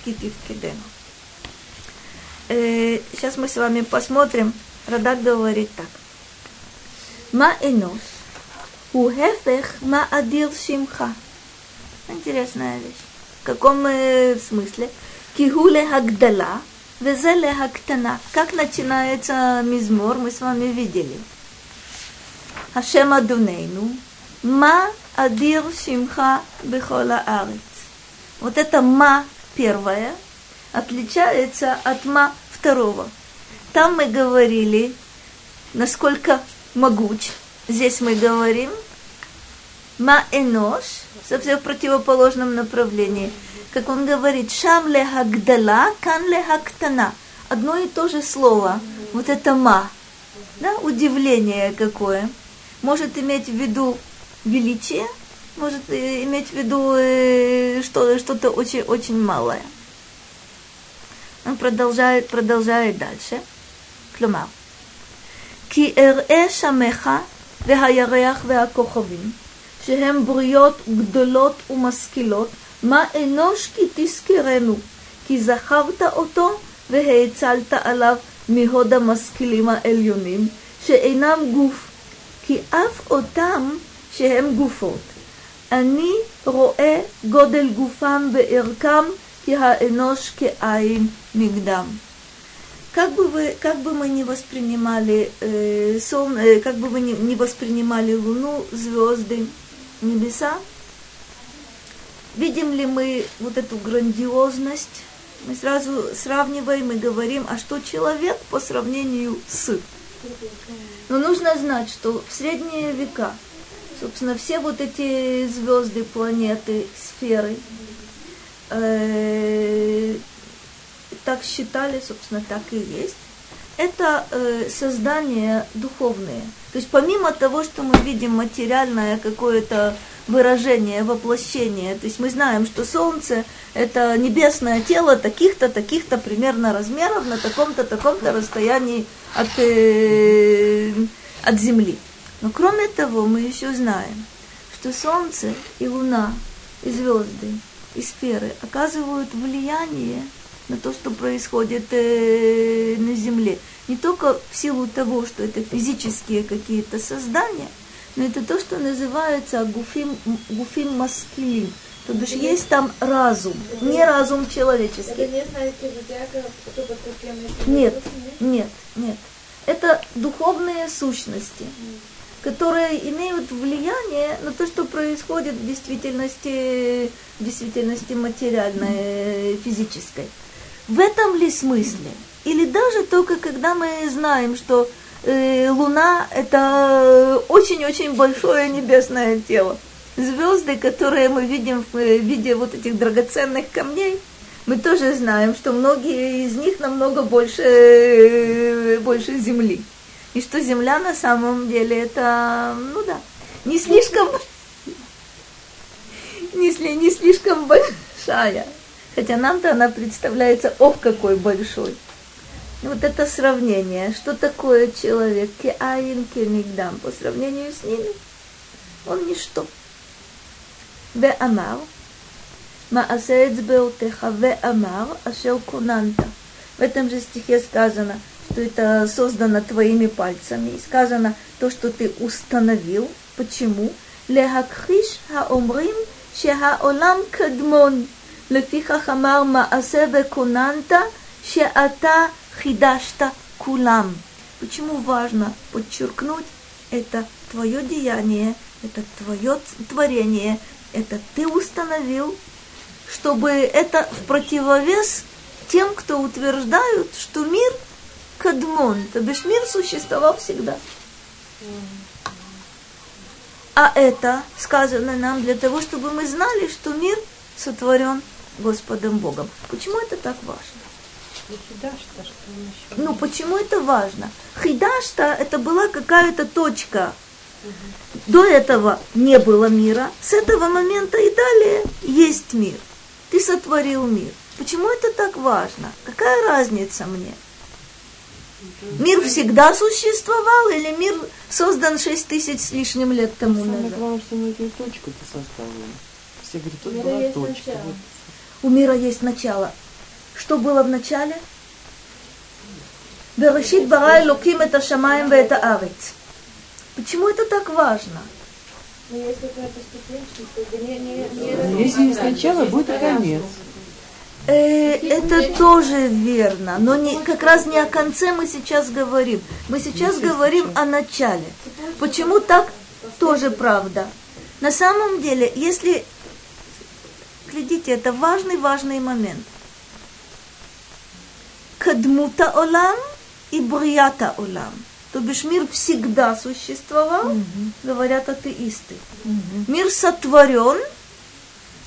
ки тифкедену. Э, Сейчас мы с вами посмотрим. Радак говорит так. Ма энош. У хефех ма адир шимха. Интересная вещь. В каком э, смысле? Кигуле хагдала, везеле хактана. Как начинается мизмор, мы с вами видели. Хашем Адунейну, ма адир шимха бехола арец. Вот это ма первое отличается от ма второго. Там мы говорили, насколько могуч. Здесь мы говорим ма энош, совсем в противоположном направлении. Как он говорит, шам ле хагдала, кан ле хактана. Одно и то же слово. Вот это ма. Да, удивление какое. Может иметь в виду величие, может э, иметь в виду э, что, что-то очень-очень малое. Он продолжает, продолжает дальше. כלומר, כי אראה שמך והירח והכוכבים, שהם בריות גדולות ומשכילות, מה אנוש כי תזכרנו, כי זכרת אותו והאצלת עליו מהוד המשכילים העליונים, שאינם גוף, כי אף אותם שהם גופות. אני רואה גודל גופם וערכם, כי האנוש כעין נגדם. Как бы, вы, как бы мы не воспринимали э, сон, э, как бы мы не, не воспринимали Луну, звезды, небеса, видим ли мы вот эту грандиозность? Мы сразу сравниваем и говорим, а что человек по сравнению с? Но нужно знать, что в средние века, собственно, все вот эти звезды, планеты, сферы, э, так считали, собственно, так и есть. Это э, создание духовное. То есть помимо того, что мы видим материальное какое-то выражение, воплощение, то есть мы знаем, что Солнце – это небесное тело таких-то, таких-то примерно размеров на таком-то, таком-то расстоянии от, э, от Земли. Но кроме того, мы еще знаем, что Солнце и Луна, и звезды, и сферы оказывают влияние на то, что происходит э, на Земле. Не только в силу того, что это физические какие-то создания, но это то, что называется гуфим, гуфим маскилим. То бишь есть там разум, не разум человеческий. Это не знаете зодиака, Нет, нет, нет. Это духовные сущности, которые имеют влияние на то, что происходит в действительности, в действительности материальной, физической. В этом ли смысле? Или даже только когда мы знаем, что э, Луна это очень-очень большое небесное тело. Звезды, которые мы видим в э, виде вот этих драгоценных камней, мы тоже знаем, что многие из них намного больше, э, больше Земли. И что Земля на самом деле это, ну да, не слишком, <laughs> не, не слишком большая. Хотя нам-то она представляется, ох, какой большой. Вот это сравнение, что такое человек, кеаин, кенигдам, по сравнению с ними, он ничто. Ве амар, маасеец беутеха, ве амар, ашел кунанта. В этом же стихе сказано, что это создано твоими пальцами, и сказано то, что ты установил. Почему? Лехакхиш хаомрим шеха олам кадмон. לפיכך אמר מעשה וכוננת שאתה חידשת כולם. Почему важно подчеркнуть это твое деяние, это твое творение, это ты установил, чтобы это в противовес тем, кто утверждают, что мир кадмон, то бишь мир существовал всегда. А это сказано нам для того, чтобы мы знали, что мир сотворен Господом Богом. Почему это так важно? Ну, почему это важно? Хидашта это была какая-то точка. До этого не было мира. С этого момента и далее есть мир. Ты сотворил мир. Почему это так важно? Какая разница мне? Мир всегда существовал или мир создан шесть тысяч с лишним лет тому Самое назад? главное, что мы эту точку-то составили. Все говорят, тут была точка. Вот. У мира есть начало. Что было в начале? Берешит бара Элоким это шамаем это арец. Почему это так важно? Не, не, не Если есть начало, будет и конец. Э, это тоже верно, но не, как раз не о конце мы сейчас говорим. Мы сейчас говорим о начале. Почему так? Тоже правда. На самом деле, если... Глядите, это важный-важный момент. Кадмута олам и брията олам. То бишь мир всегда существовал, говорят атеисты. Мир сотворен,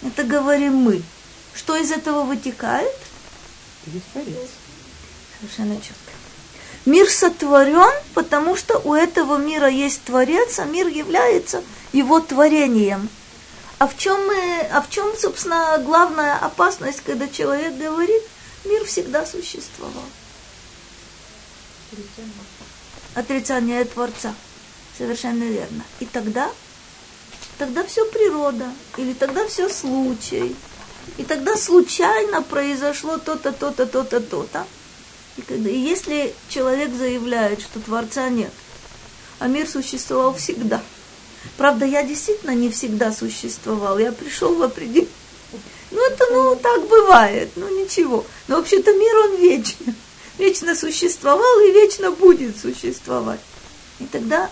это говорим мы. Что из этого вытекает? Есть творец. Совершенно четко. Мир сотворен, потому что у этого мира есть Творец, а мир является его творением. А в чем, мы, а в чем, собственно, главная опасность, когда человек говорит, мир всегда существовал? Отрицание Творца. Совершенно верно. И тогда, тогда все природа, или тогда все случай. И тогда случайно произошло то-то, то-то, то-то, то-то. И, когда, и если человек заявляет, что Творца нет, а мир существовал всегда. Правда, я действительно не всегда существовал. Я пришел в определение. <laughs> Ну, это, ну, так бывает. Ну, ничего. Но вообще-то мир, он вечен. <laughs> Вечно существовал и вечно будет существовать. И тогда,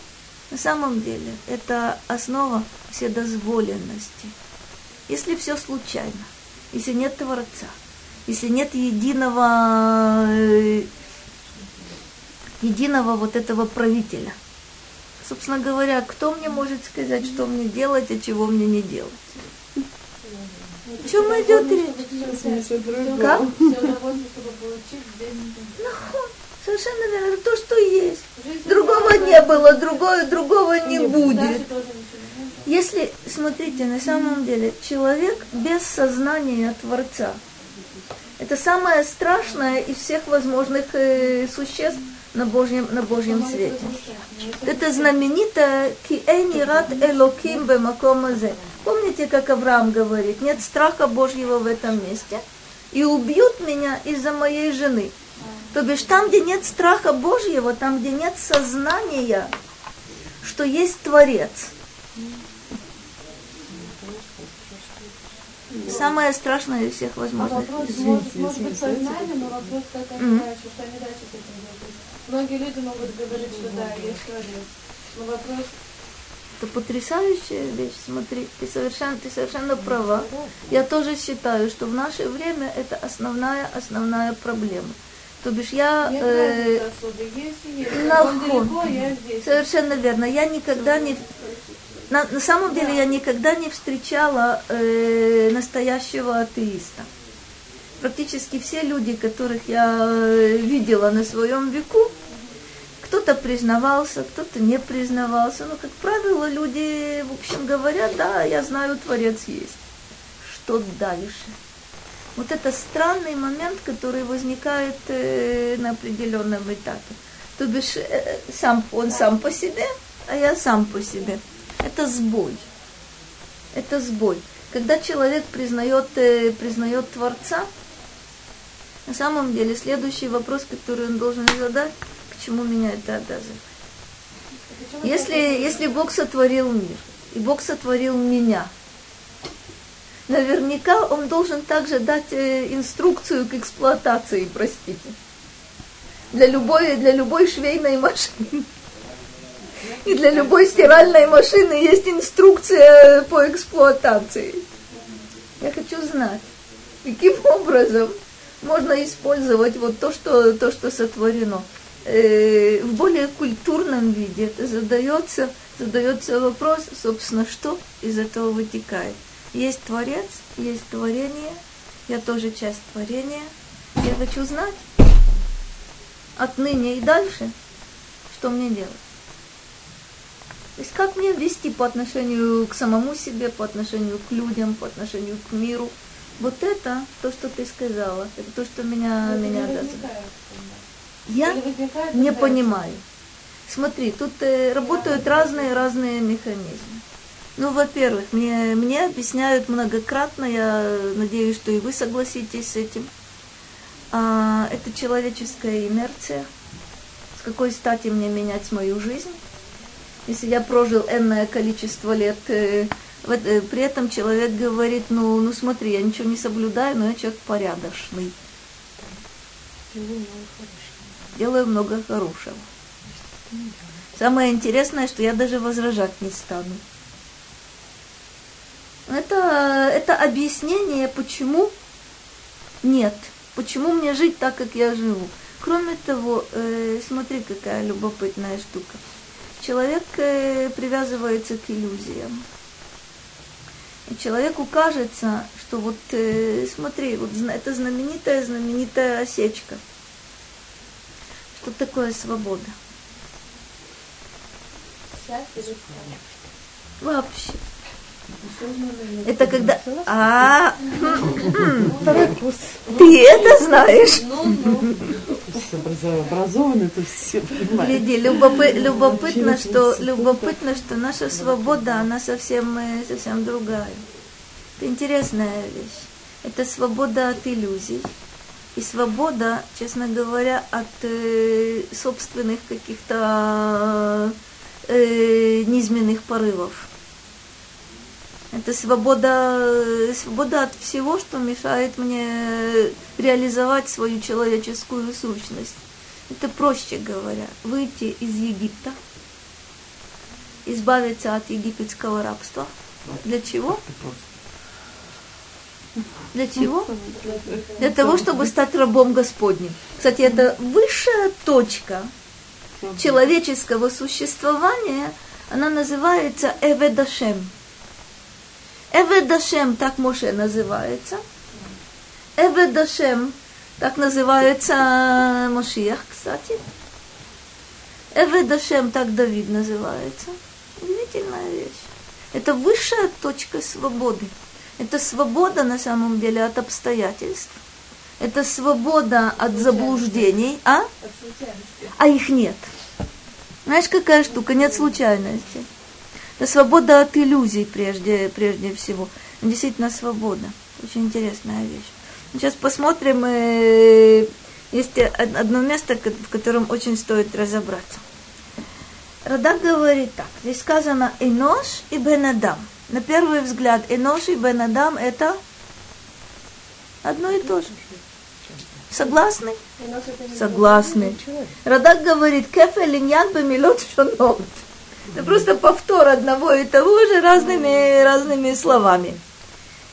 на самом деле, это основа вседозволенности. Если все случайно, если нет Творца, если нет единого, э, единого вот этого правителя. Собственно говоря, кто мне может сказать, что мне делать, а чего мне не делать? О чем идет речь? Как? Все удовольствие, чтобы получить здесь. Совершенно верно, то, что есть. Другого не было, другое, другого не будет. Если, смотрите, на самом деле, человек без сознания Творца, это самое страшное из всех возможных э, существ на Божьем, на Божьем свете. Это знаменитое «Киэни рад элоким бемакомазе». Помните, как Авраам говорит, нет страха Божьего в этом месте, и убьют меня из-за моей жены. То бишь там, где нет страха Божьего, там, где нет сознания, что есть Творец. самое страшное из всех возможных. вопрос может, может быть сознание, но вопрос, как они дальше, что они дальше с этим делают. Многие люди могут говорить, что да, есть творец. Но вопрос, Это потрясающая вещь. Смотри, ты совершенно, ты совершенно права. Я тоже считаю, что в наше время это основная, основная проблема. То бишь я... нет э, я здесь. Совершенно верно. Я никогда не... На, на самом деле я никогда не встречала э, настоящего атеиста. Практически все люди, которых я э, видела на своем веку, кто-то признавался, кто-то не признавался. Но, как правило, люди, в общем, говорят, да, я знаю, Творец есть. Что дальше? Вот это странный момент, который возникает э, на определенном этапе. То бишь, э, сам, он сам по себе, а я сам по себе. Это сбой. Это сбой. Когда человек признает, признает Творца, на самом деле следующий вопрос, который он должен задать, к чему меня это обязывает. Если, если Бог сотворил мир, и Бог сотворил меня, наверняка Он должен также дать э, инструкцию к эксплуатации, простите. Для любой, для любой швейной машины. И для любой стиральной машины есть инструкция по эксплуатации. Я хочу знать, каким образом можно использовать вот то, что, то, что сотворено. Э, в более культурном виде это задается, задается вопрос, собственно, что из этого вытекает. Есть Творец, есть творение, я тоже часть творения. Я хочу знать отныне и дальше, что мне делать. То есть как мне вести по отношению к самому себе, по отношению к людям, по отношению к миру. Вот это то, что ты сказала, это то, что меня, это меня не обязывает. Я не понимаю. Смотри, тут э, работают разные-разные механизмы. Ну, во-первых, мне, мне объясняют многократно, я надеюсь, что и вы согласитесь с этим. А, это человеческая инерция. С какой стати мне менять мою жизнь? Если я прожил энное количество лет, э, в эт- э, при этом человек говорит, ну, ну смотри, я ничего не соблюдаю, но я человек порядочный. Делаю много хорошего. Самое интересное, что я даже возражать не стану. Это, это объяснение, почему нет, почему мне жить так, как я живу. Кроме того, э, смотри, какая любопытная штука. Человек э, привязывается к иллюзиям. И человеку кажется, что вот, э, смотри, вот это знаменитая, знаменитая осечка. Что такое свобода? Вообще. Это когда... А, ты это знаешь? Ну, Все образов- образованы, то все понимают. Любопытно, что, любопытно, что наша свобода, она совсем, э, совсем другая. Это интересная вещь. Это свобода от иллюзий. И свобода, честно говоря, от э, собственных каких-то э, низменных порывов. Это свобода, свобода от всего, что мешает мне реализовать свою человеческую сущность. Это проще говоря, выйти из Египта, избавиться от египетского рабства. Для чего? Для чего? Для того, чтобы стать рабом Господним. Кстати, это высшая точка человеческого существования, она называется Эведашем. Эведашем, так Моше называется. Эведашем, так называется Машиях, кстати. Эведашем, так Давид называется. Удивительная вещь. Это высшая точка свободы. Это свобода на самом деле от обстоятельств. Это свобода от заблуждений, а? от а их нет. Знаешь, какая штука? Нет случайности. Это свобода от иллюзий прежде, прежде всего. Действительно свобода. Очень интересная вещь. Сейчас посмотрим. э, Есть од- одно место, в котором очень стоит разобраться. Радак говорит так. Здесь сказано «Энош и Бенадам». На первый взгляд, «Энош и Бенадам» – это Одно и то же. Согласны? Согласны. Радак говорит, кефе линьян бемилот шонот. Это просто повтор одного и того же разными, разными словами.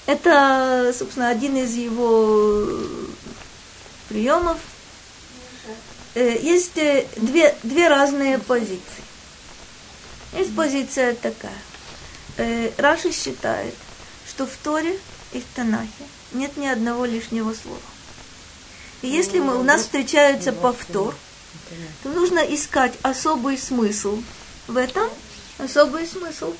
Это, собственно, один из его приемов. Э, есть э, две, две разные позиции. Есть позиция такая. Э, Раши считает, что в Торе и в Танахе нет ни одного лишнего слова. И если мы, у нас встречается повтор, то нужно искать особый смысл в этом, особый смысл.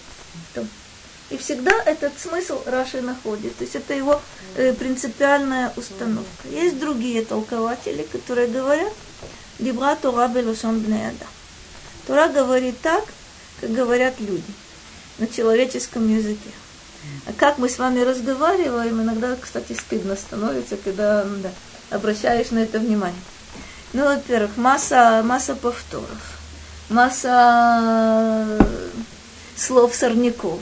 И всегда этот смысл Раши находит. То есть это его э, принципиальная установка. Есть другие толкователи, которые говорят, Дибра Тора Белошон Бнеяда. Тора говорит так, как говорят люди на человеческом языке. А как мы с вами разговариваем, иногда, кстати, стыдно становится, когда да, обращаешь на это внимание. Ну, во-первых, масса, масса повторов, масса слов сорняков,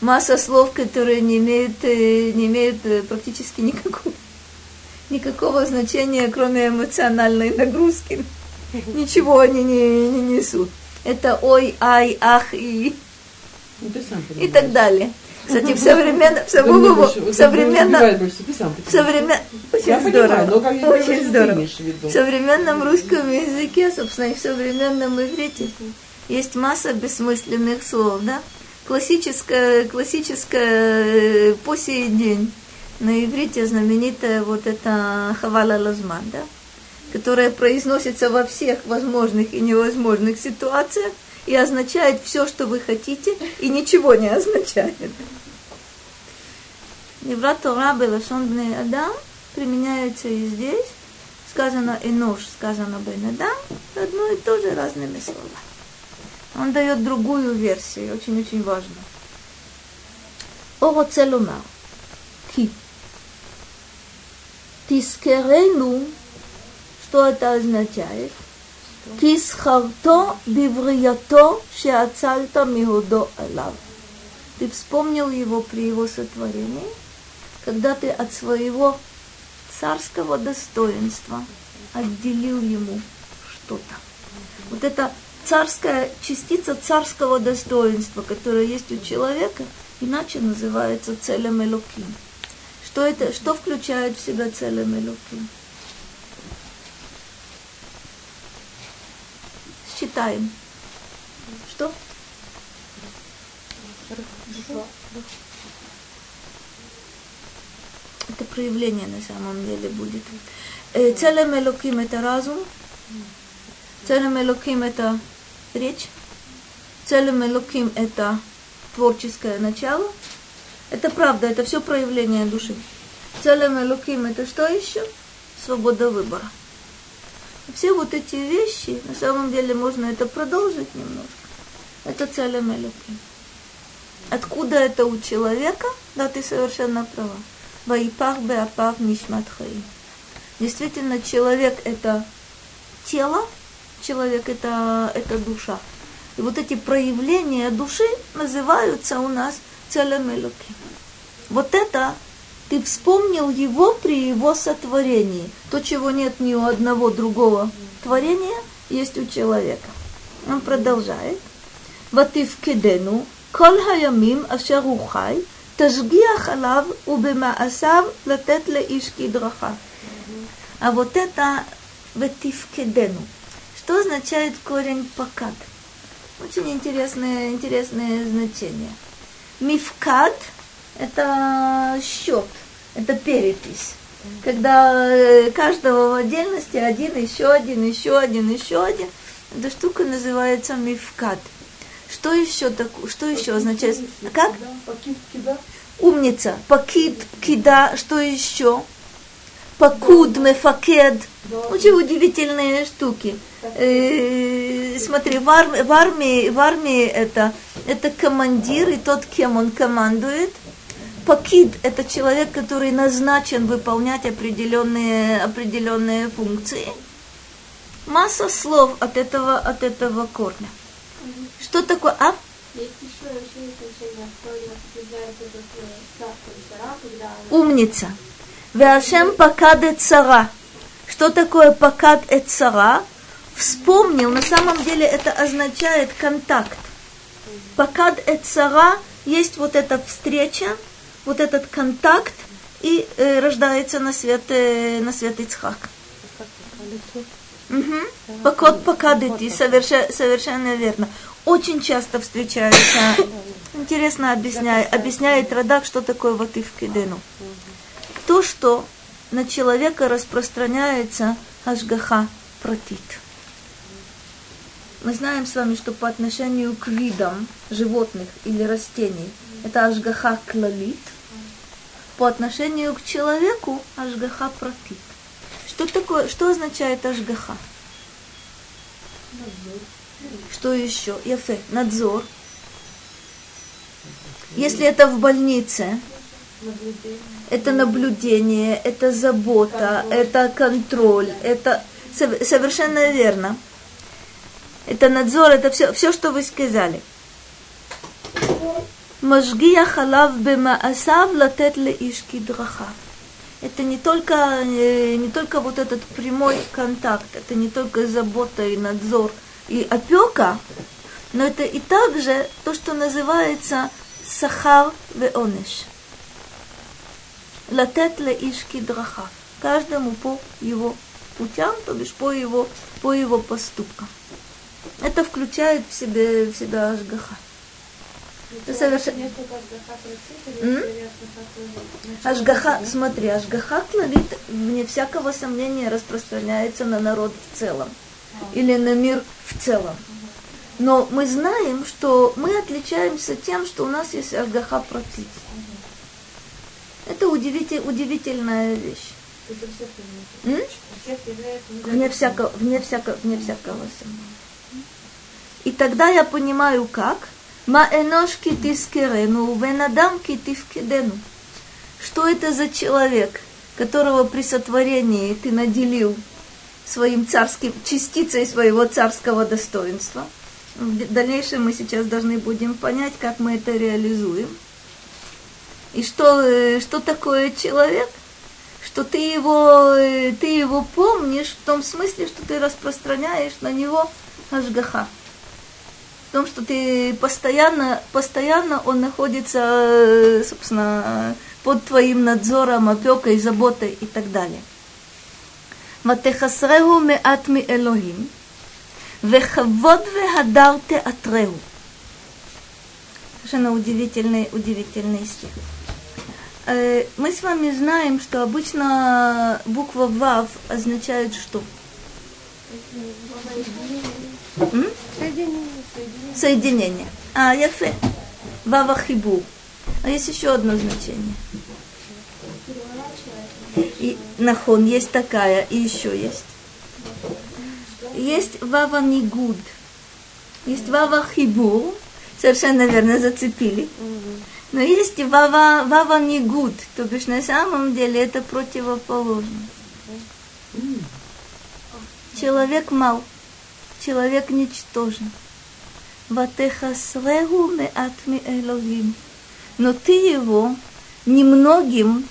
масса слов, которые не имеют, э, не имеют э, практически никакого, <laughs> никакого значения, кроме эмоциональной нагрузки. <laughs> Ничего они не, не несут. Это ой, ай, ах и, и так далее. Кстати, в современном, в современном, в современном, в современном, очень здорово, очень здорово. В современном русском языке, собственно, и в современном иврите есть масса бессмысленных слов, да? Классическое, классическое по сей день на иврите знаменитая вот эта хавала лазман, да? которая произносится во всех возможных и невозможных ситуациях, и означает все, что вы хотите, и ничего не означает. Неврат Тора Белашон Бней Адам применяются и здесь. Сказано и нож, сказано Бен Адам, одно и то же разными словами. Он дает другую версию, очень-очень важно. Ово целума. Ки. Тискерену. Что это означает? Кисхарто биврията шеацальта миhodо алав. Ты вспомнил его при его сотворении, когда ты от своего царского достоинства отделил ему что-то. Вот эта царская частица царского достоинства, которая есть у человека, иначе называется целем Элоким. Что это, что включает в себя целем Элоким? Считаем. Что? Это проявление на самом деле будет. Э, целым Элоким это разум. Целым Элоким это речь. Целым Элоким это творческое начало. Это правда, это все проявление души. Целым Элоким это что еще? Свобода выбора. Все вот эти вещи, на самом деле можно это продолжить немножко. Это целым Элоким. Откуда это у человека? Да, ты совершенно права. Ваипах беапав нишмат Действительно, человек это тело, человек это, это душа. И вот эти проявления души называются у нас целым Вот это ты вспомнил его при его сотворении. То, чего нет ни у одного другого творения, есть у человека. Он продолжает. ותפקדנו כל הימים אשר הוא חי, תשגיח עליו ובמעשיו לתת לאיש כדרכה. А вот это ветифкедену. Что означает корень покат? Очень интересное, интересное значение. Мифкад – это счет, это перепись. Когда э, каждого в отдельности один, еще один, еще один, еще один. Эта штука называется мифкад. Что еще, так, что еще означает? Как? Умница. Пакид, кида, что еще? Пакуд, мефакед. Очень удивительные штуки. Э, смотри, в армии, в армии это, это командир и тот, кем он командует. Пакид – это человек, который назначен выполнять определенные, определенные функции. Масса слов от этого, от этого корня. Что такое? А? Умница. Веашем покад цара. Что такое покад цара? Вспомнил, на самом деле это означает контакт. Покад цара есть вот эта встреча, вот этот контакт, и э, рождается на свет, э, на свет Ицхак. Угу. Покот покадыти, совершенно, совершенно верно. Очень часто встречаются. Интересно объясняет, объясняет Радак, что такое вот и в кидену. То, что на человека распространяется ашгаха протит. Мы знаем с вами, что по отношению к видам животных или растений это ашгаха клалит. По отношению к человеку ашгаха протит. Что такое, что означает ашгаха? Что еще? Яфе, надзор. Если это в больнице, это наблюдение, это забота, это контроль, это совершенно верно. Это надзор, это все, все, что вы сказали. Мажгия халав бемаасав латет леиш кидрахав. Это не только, не только вот этот прямой контакт, это не только забота и надзор и опека, но это и также то, что называется сахар веонеш. Латет леиш кидрахав. Каждому по его путям, то бишь по его, по его поступкам. Это включает в себе, в себя ажгаха. Совершенно... Ашгаха, смотри, Ашгаха клавит, вне всякого сомнения, распространяется на народ в целом. Или на мир в целом. Но мы знаем, что мы отличаемся тем, что у нас есть Ашгаха против. Это удивитель, удивительная вещь. Вне всякого, вне всякого, вне всякого сомнения. И тогда я понимаю, как. Ма энош китискерену, венадам китивкедену. Что это за человек, которого при сотворении ты наделил своим царским, частицей своего царского достоинства? В дальнейшем мы сейчас должны будем понять, как мы это реализуем. И что, э, что такое человек? Что ты его, э, ты его помнишь в том смысле, что ты распространяешь на него ажгаха том, что ты постоянно, постоянно он находится, э, собственно, под твоим надзором, опекой, заботой и так далее. ותחסרהו מעט מאלוהים, וכבוד והדר תאתרהו. Совершенно удивительный, удивительный стих. Э, мы с вами знаем, что обычно буква ВАВ означает что? Соединение. Соединение. А, яфе. Вава хибу. А есть еще одно значение. И нахон есть такая, и еще есть. Есть вава нигуд. Есть вава хибу. Совершенно верно зацепили. Но есть вава, вава нигуд. То бишь на самом деле это противоположно. Человек мал человек ничтожен. Ватехасрегу меат элогим. Но ты его немногим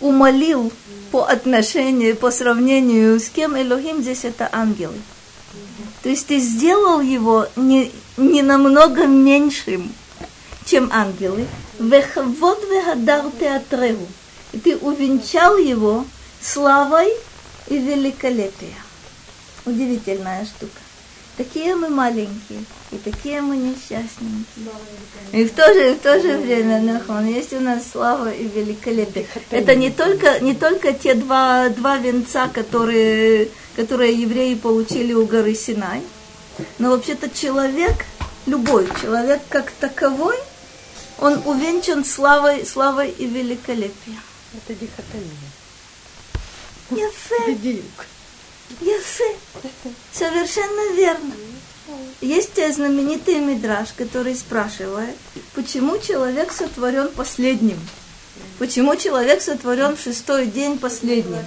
умолил по отношению, по сравнению с кем Элохим здесь это ангелы. То есть ты сделал его не, не намного меньшим, чем ангелы. Вехавод вегадар театрегу. И ты увенчал его славой и великолепием. Удивительная штука. Такие мы маленькие, и такие мы несчастненькие. И в то же, в то же время, Нахон, есть у нас слава и великолепие. Это не только, не только те два, два венца, которые, которые евреи получили у горы Синай, но вообще-то человек, любой человек как таковой, он увенчан славой, славой и великолепием. Это дихотомия. Яфе. Яфе. Совершенно верно. Есть знаменитый мидраж, который спрашивает, почему человек сотворен последним? Почему человек сотворен в шестой день последним?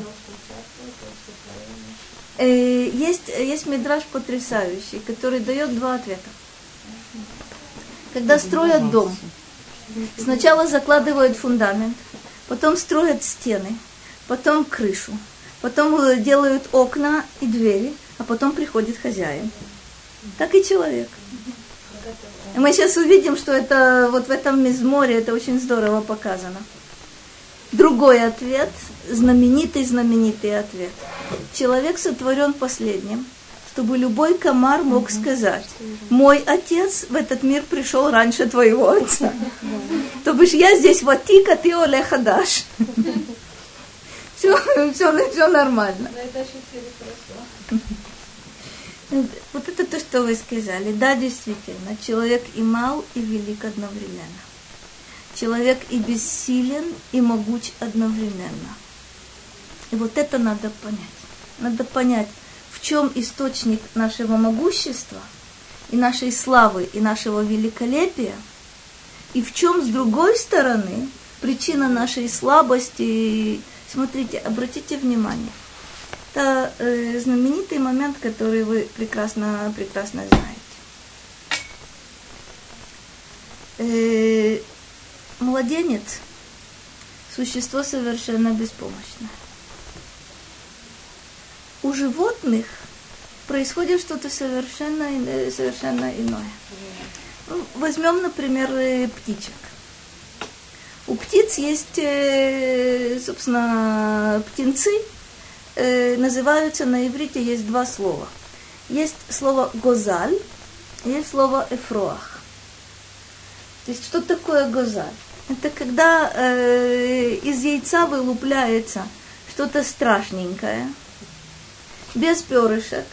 Э, есть, есть мидраж потрясающий, который дает два ответа. Когда строят дом, сначала закладывают фундамент, потом строят стены, потом крышу, потом э, делают окна и двери, а потом приходит хозяин. Так и человек. И мы сейчас увидим, что это вот в этом мизморе это очень здорово показано. Другой ответ, знаменитый-знаменитый ответ. Человек сотворен последним, чтобы любой комар мог сказать, мой отец в этот мир пришел раньше твоего отца. <laughs> То бишь я здесь ватика, ты оле хадаш. <laughs> Все, <laughs> все, все нормально. Но это ощутили хорошо. <laughs> Вот это то, что вы сказали. Да, действительно, человек и мал, и велик одновременно. Человек и бессилен, и могуч одновременно. И вот это надо понять. Надо понять, в чем источник нашего могущества, и нашей славы, и нашего великолепия, и в чем, с другой стороны, причина нашей слабости. Смотрите, обратите внимание. Это э, знаменитый момент, который вы прекрасно, прекрасно знаете. Э, младенец – существо совершенно беспомощное. У животных происходит что-то совершенно, иное- совершенно иное. Ну, Возьмем, например, э, птичек. У птиц есть, э, собственно, птенцы, э, называются на иврите, есть два слова. Есть слово гозаль, есть слово эфроах. То есть что такое гозаль? Это когда э, из яйца вылупляется что-то страшненькое, без перышек,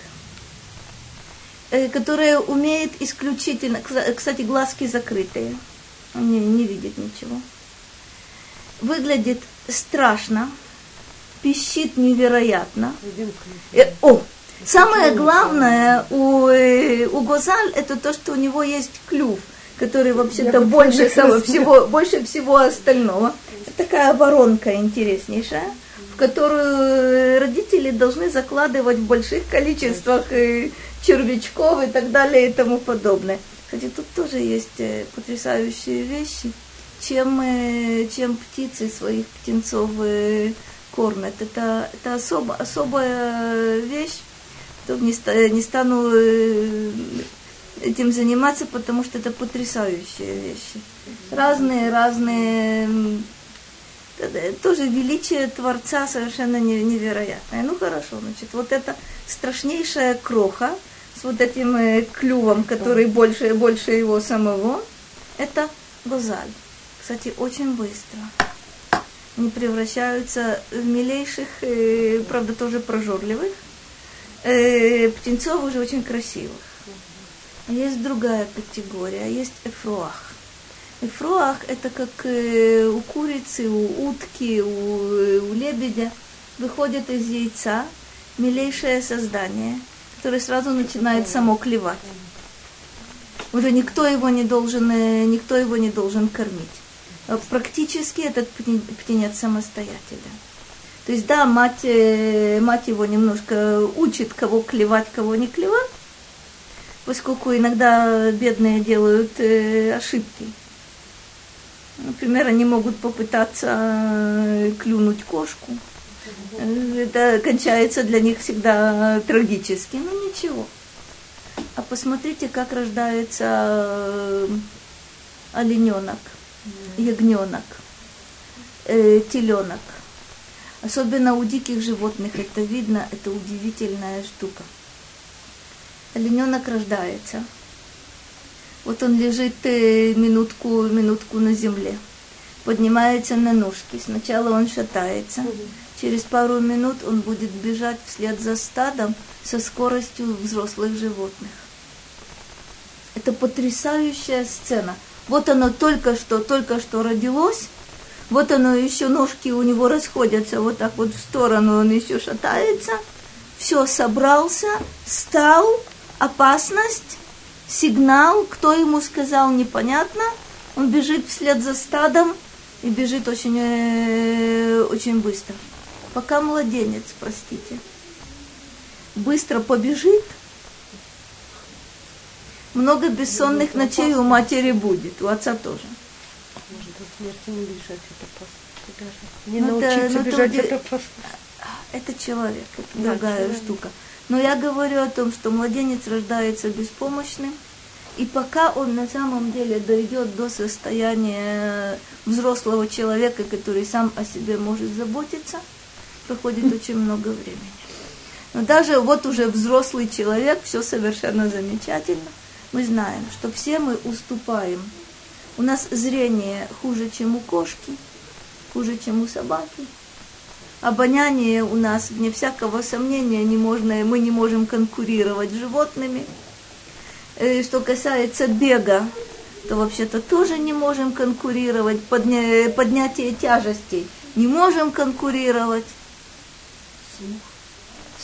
э, которое умеет исключительно, кстати, глазки закрытые, не, не видит ничего, выглядит страшно, пищит невероятно. Э, о, самое главное у, э, у Гозаль это то, что у него есть клюв, который вообще-то больше самого всего, больше всего остального. Это такая воронка интереснейшая, в которую родители должны закладывать в больших количествах э, червячков и так далее и тому подобное. Кстати, тут тоже есть э, потрясающие вещи, чем, э, чем птицы своих птенцов э, кормят. Это, это особо, особая вещь. То не, не стану э, этим заниматься, потому что это потрясающие вещи. Разные, разные. Тоже величие Творца совершенно не- невероятное. Ну хорошо, значит, вот это страшнейшая кроха с вот этим клювом, который больше и больше его самого, это гозаль. Кстати, очень быстро они превращаются в милейших, э, правда, тоже прожорливых, э, птенцов уже очень красивых. Есть другая категория, есть эфруах. Эфруах это как э, у курицы, у утки, у, э, у лебедя выходит из яйца милейшее создание, которое сразу начинает само клевать. Уже никто его не должен, э, никто его не должен кормить. А Практически этот птен- птенец самостоятелен. То есть, да, мать, э, мать его немножко учит, кого клевать, кого не клевать, поскольку иногда бедные делают э, ошибки. Например, они могут попытаться э, клюнуть кошку. Э, Это кончается для них всегда трагически, но ничего. А посмотрите, как рождается э, олененок, ягненок, э, теленок. Особенно у диких животных это видно, это удивительная штука. Олененок рождается. Вот он лежит э, минутку, минутку на земле. Поднимается на ножки. Сначала он шатается. Через пару минут он будет бежать вслед за стадом со скоростью взрослых животных. Это потрясающая сцена. Вот оно только что, только что родилось, вот оно еще ножки у него расходятся вот так вот в сторону, он еще шатается. Все, собрался, стал, опасность, сигнал, кто ему сказал, непонятно. Он бежит вслед за стадом и бежит очень, э, очень быстро. Пока младенец, простите, быстро побежит, много бессонных ночей у матери будет, у отца тоже. Может, до смерти не бежать, это просто. даже. Не Ну, это- научиться ну, это бежать уди- это просто. Это человек, это Да, другая человек. штука. Но я говорю о том, что младенец рождается беспомощным, и пока он на самом деле дойдет до состояния взрослого человека, который сам о себе может заботиться, проходит <laughs> очень много времени. Но даже вот уже взрослый человек, все совершенно замечательно. Мы знаем, что все мы уступаем. У нас зрение хуже, чем у кошки, хуже, чем у собаки. Обоняние у нас, вне всякого сомнения, не можно, мы не можем конкурировать с животными. Э, Что касается бега, то вообще-то тоже не можем конкурировать. Подня- поднятие тяжестей не можем конкурировать.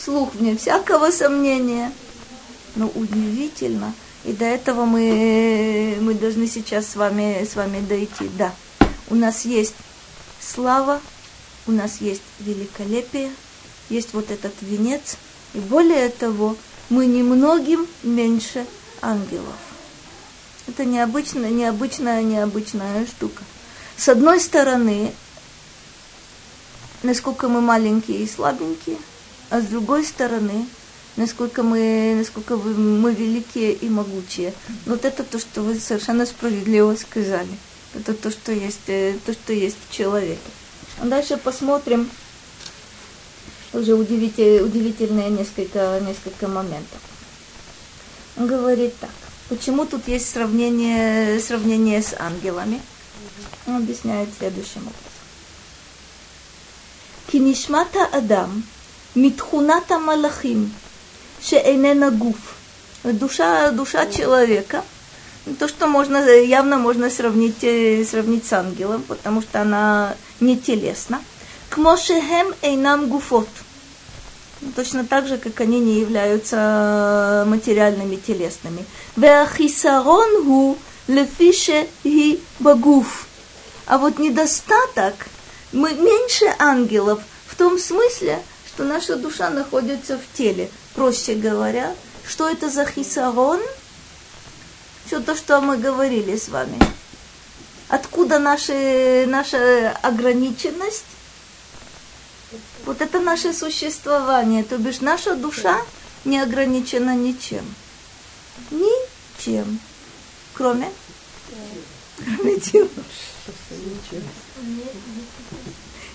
Слух вне всякого сомнения. Но удивительно. И до этого мы, мы должны сейчас с вами, с вами дойти. Да, у нас есть слава, у нас есть великолепие, есть вот этот венец. И более того, мы немногим меньше ангелов. Это необычная, необычная, необычная штука. С одной стороны, насколько мы маленькие и слабенькие, а с другой стороны, насколько мы, насколько вы- мы великие и могучие. Вот это то, что вы совершенно справедливо сказали. Это то, что есть, э, то, что есть в человеке. А дальше посмотрим уже удивитель- удивительные несколько, несколько моментов. Он говорит так. Почему тут есть сравнение, сравнение с ангелами? Он объясняет следующим образом. Кинишмата Адам митхуната малахим шеэнена гуф. Душа, душа человека, то, что можно, явно можно сравнить, э, сравнить с ангелом, потому что она не телесна. Кмошехем эйнам гуфот. Ну, Точно так же, как они не являются материальными, телесными. Веахисарон гу лефише ги багуф. А вот недостаток, мы меньше ангелов в том смысле, что наша душа находится в теле. Проще говоря, что это за хисарон? Все то, что мы говорили с вами. Откуда наши, наша ограниченность? Вот это наше существование. То бишь наша душа не ограничена ничем. Ничем. Кроме? Кроме чего?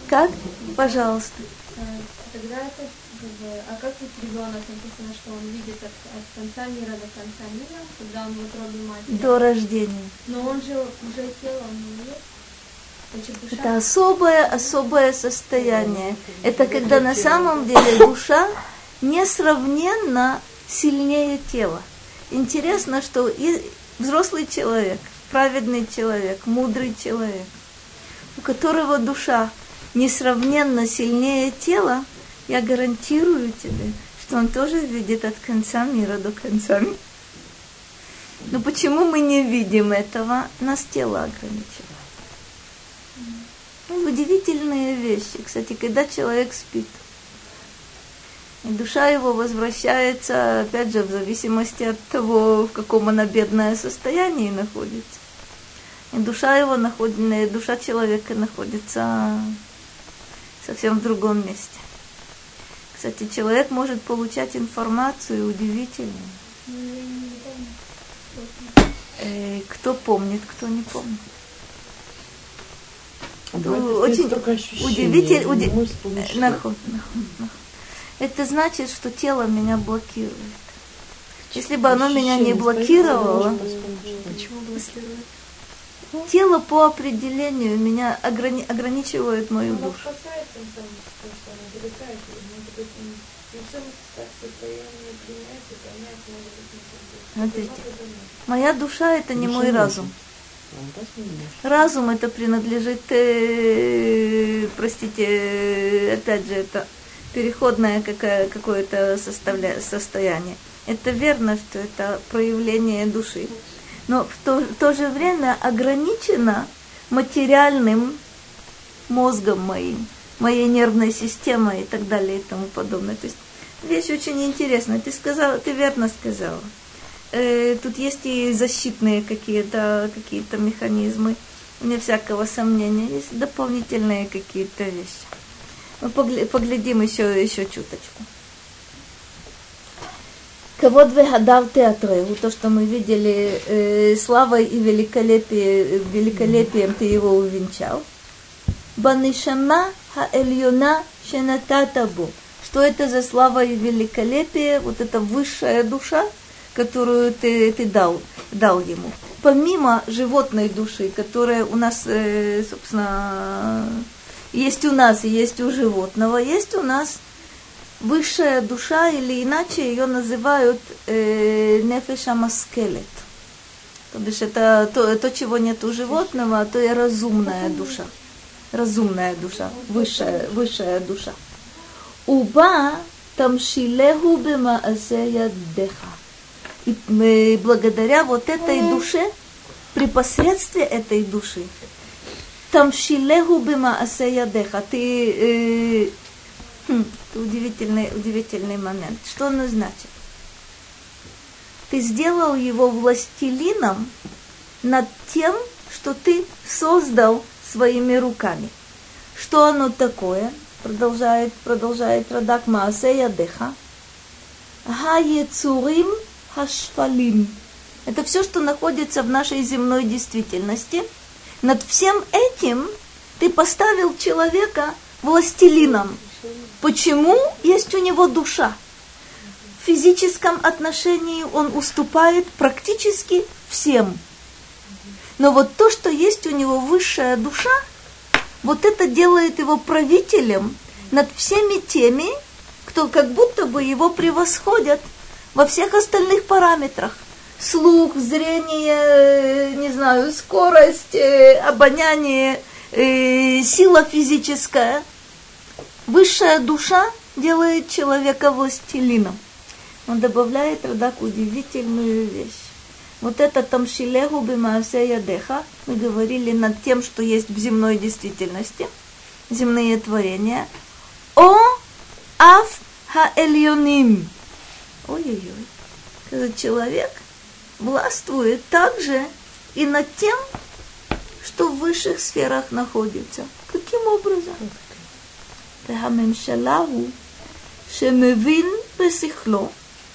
Как? Пожалуйста. Тогда это, бы, а как вот ребенок написано, что он видит от, от конца мира до конца мира, когда он в утробе матери? До рождения. Но он же уже тело, он не есть? Это особое, особое состояние. Это когда на самом деле душа несравненно сильнее тела. Интересно, что и взрослый человек, праведный человек, мудрый человек, у которого душа несравненно сильнее тела, я гарантирую тебе, что он тоже видит от конца мира до конца. Но почему мы не видим этого? Нас тело ограничивает. Ну, Удивительные вещи. Кстати, когда человек спит, и душа его возвращается, опять же, в зависимости от того, в каком она бедное состоянии находится. И душа его находится, душа человека находится совсем в другом месте. Кстати, человек может получать информацию удивительную. Ну. Э, кто помнит, кто не помнит. А Ну, бывает, очень есть только ощущение, удивитель- не уди- Наход, наход, наход. Это значит, что тело меня блокирует. Если бы оно меня не блокировало. Почему блокирует? Тело по определению меня ограни- ограничивает мою Оно душу. Смотрите. Моя душа это не Душа мой разум. Разум это принадлежит, э, простите, э, опять же, это переходное какая, какое-то составля- состояние. Это верно, что это проявление души. Но в то, в то же время ограничено материальным мозгом моим, моей нервной системой и так далее и тому подобное. То есть вещь очень интересная. Ты сказала, ты верно сказала. Э, тут есть и защитные какие-то какие механизмы. вне всякого сомнения. Есть дополнительные какие-то вещи. Мы поглядим еще, еще чуточку. Кого вегадав театреву, то, что мы видели, э, славой и великолепием, великолепием ты его увенчал. Банишама хаэльюна шенататабу. Что это за слава и великолепие, вот эта высшая душа, которую ты, ты дал, дал ему. Помимо животной души, которая у нас, э, собственно, есть у нас и есть у животного, есть у нас высшая душа, или иначе ее называют э, нефеша маскелет. То бишь это то, то, чего нет у животного, а то и разумная душа. Разумная душа, высшая, высшая душа. Уба тамшилеху бемаасея деха. И мы, благодаря вот этой душе, при посредстве этой души, тамшилеху бемаасея деха, ты э, Это удивительный, удивительный момент. Что он значит? Ты сделал его властелином над тем, что ты создал своими руками. Что оно такое? Продолжает, продолжает Радак Маасея Деха. Гаецурим хашфалим. Это все, что находится в нашей земной действительности. Над всем этим ты поставил человека властелином. Почему есть у него душа? В физическом отношении он уступает практически всем. Но вот то, что есть у него высшая душа, вот это делает его правителем над всеми теми, кто как будто бы его превосходят во всех остальных параметрах. Слух, зрение, не знаю, скорость, э, обоняние, э, сила физическая – Высшая душа делает человека властелином. Он добавляет Радак удивительную вещь. Вот это тамшилегу бимаасея деха, мы говорили над тем, что есть в земной действительности, земные творения. О аф хаэльоним. Ой-ой-ой. Когда человек властвует также и над тем, что в высших сферах находится. Каким образом? והממשלה הוא שמבין בשכלו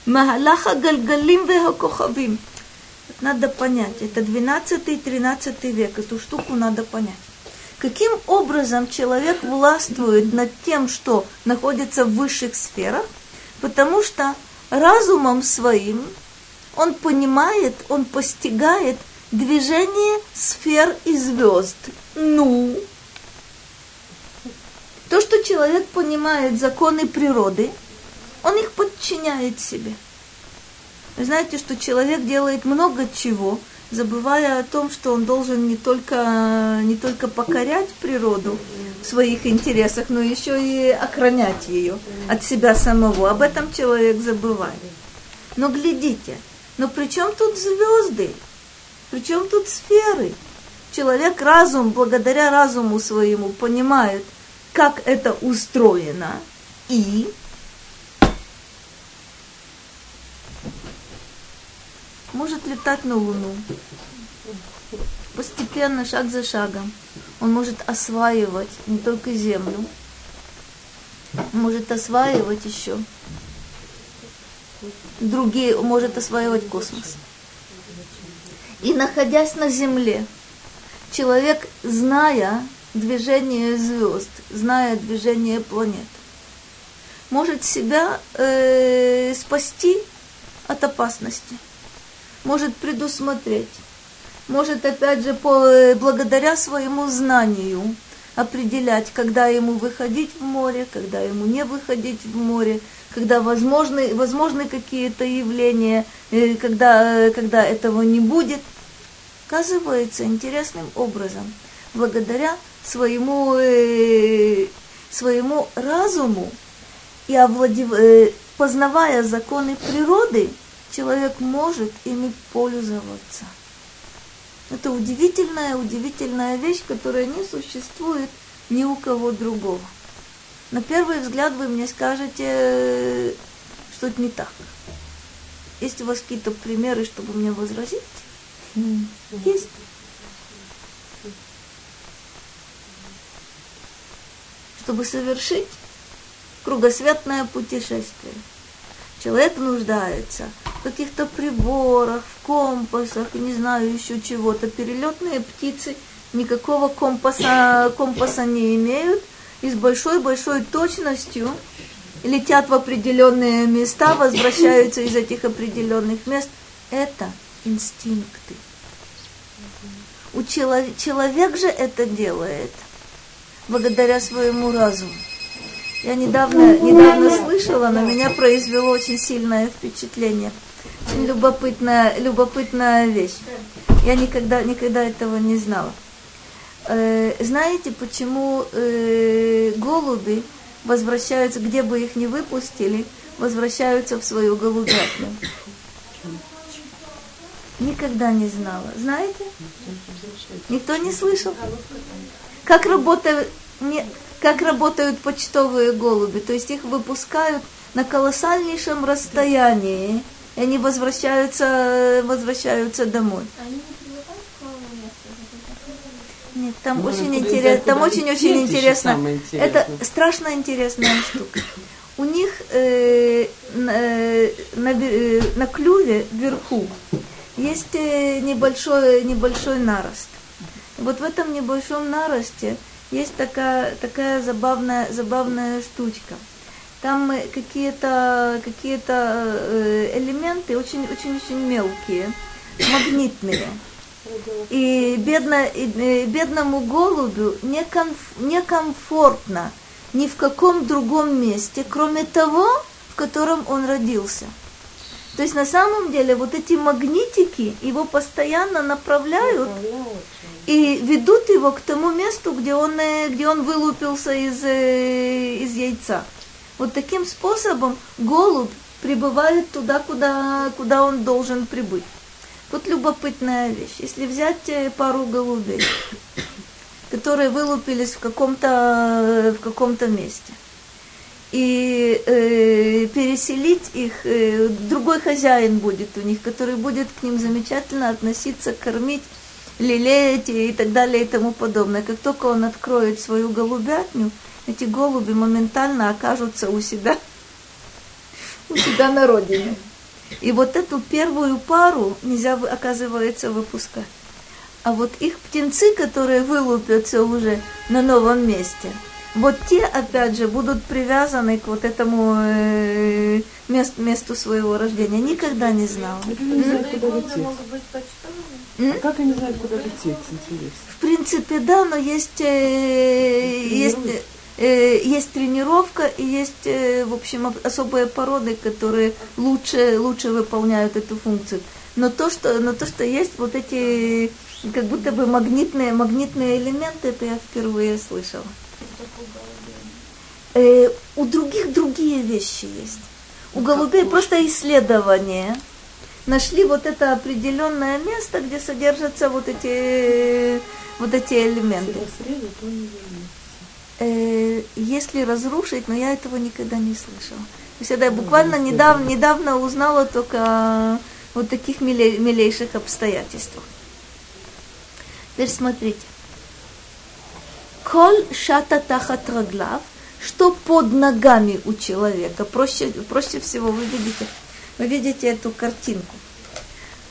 מהלך הגלגלים והכוכבים. Надо понять, это 12-13 век, эту штуку надо понять. Каким образом человек властвует над тем, что находится в высших сферах? Потому что разумом своим он понимает, он постигает движение сфер и звезд. Ну, то, что человек понимает законы природы, он их подчиняет себе. Вы знаете, что человек делает много чего, забывая о том, что он должен не только, не только покорять природу в своих интересах, но еще и охранять ее от себя самого. Об этом человек забывает. Но глядите, но при чем тут звезды? При чем тут сферы? Человек разум, благодаря разуму своему, понимает – как это устроено, и может летать на Луну. Постепенно, шаг за шагом. Он может осваивать не только Землю, может осваивать еще другие, может осваивать космос. И находясь на Земле, человек, зная движение звезд, зная движение планет, может себя э, спасти от опасности, может предусмотреть, может опять же по, э, благодаря своему знанию определять, когда ему выходить в море, когда ему не выходить в море, когда возможны, возможны какие-то явления, э, когда, э, когда этого не будет. Оказывается интересным образом, благодаря своему, э, своему разуму и овладев, э, познавая законы природы, человек может ими пользоваться. Это удивительная, удивительная вещь, которая не существует ни у кого другого. На первый взгляд вы мне скажете, что это не так. Есть у вас какие-то примеры, чтобы мне возразить? Есть. Чтобы совершить кругосветное путешествие. Человек нуждается в каких-то приборах, в компасах, не знаю еще чего-то. Перелетные птицы никакого компаса, компаса не имеют и с большой-большой точностью летят в определенные места, возвращаются из этих определенных мест. Это инстинкты. У человек, человек же это делает благодаря своему разуму. Я недавно, недавно слышала, на меня произвело очень сильное впечатление. Очень любопытная, любопытная вещь. Я никогда, никогда этого не знала. Э, знаете, почему э, голуби возвращаются, где бы их ни выпустили, возвращаются в свою голубятню? Никогда не знала. Знаете? Никто не слышал? Как работают, не, как работают почтовые голуби? То есть их выпускают на колоссальнейшем расстоянии, и они возвращаются, возвращаются домой. Нет, там Ну, очень интересно, там лететь еще интересно. самое интересное. Это страшно интересная штука. У них э, на, э, на, э, на клюве вверху есть э, небольшой, небольшой нарост. Вот в этом небольшом наросте есть такая, такая забавная, забавная штучка. Там э, какие-то какие элементы очень-очень-очень мелкие, магнитные. И, бедно, и, э, бедному голубю некомф- некомфортно ни в каком другом месте, кроме того, в котором он родился. То есть на самом деле вот эти магнитики его постоянно направляют и ведут его к тому месту, где он, э, где он вылупился из, э, из яйца. Вот таким способом голубь прибывает туда, куда, куда он должен прибыть. Вот любопытная вещь. Если взять э, пару голубей, <coughs> которые вылупились в каком-то в каком-то месте, и э, переселить их, э, другой хозяин будет у них, который будет к ним замечательно относиться, кормить, лелеять и так далее и тому подобное. Как только он откроет свою голубятню, эти голуби моментально окажутся у себя, у себя на родине. И вот эту первую пару нельзя, оказывается, выпускать. А вот их птенцы, которые вылупятся уже на новом месте, вот те, опять же, будут привязаны к вот этому э, мест- месту своего рождения. Никогда не знала. Как они знают, куда лететь? А как они знают, куда лететь, интересно? В принципе, да, но есть, э, есть, э, есть тренировка и есть, э, в общем, об- особые породы, которые лучше, лучше выполняют эту функцию. Но то, что, но то, что есть вот эти как будто бы магнитные, магнитные элементы, это я впервые слышала. Э, у других другие вещи есть. У голубей просто исследование. Нашли вот это определенное место, где содержатся вот эти, вот эти элементы. Э, если разрушить, но я этого никогда не слышала. То есть это я буквально недавно, недавно узнала только вот таких миле- милейших обстоятельствах. Теперь смотрите. Коль шата тахат раглав, что под ногами у человека. Проще, проще всего вы видите, вы видите эту картинку.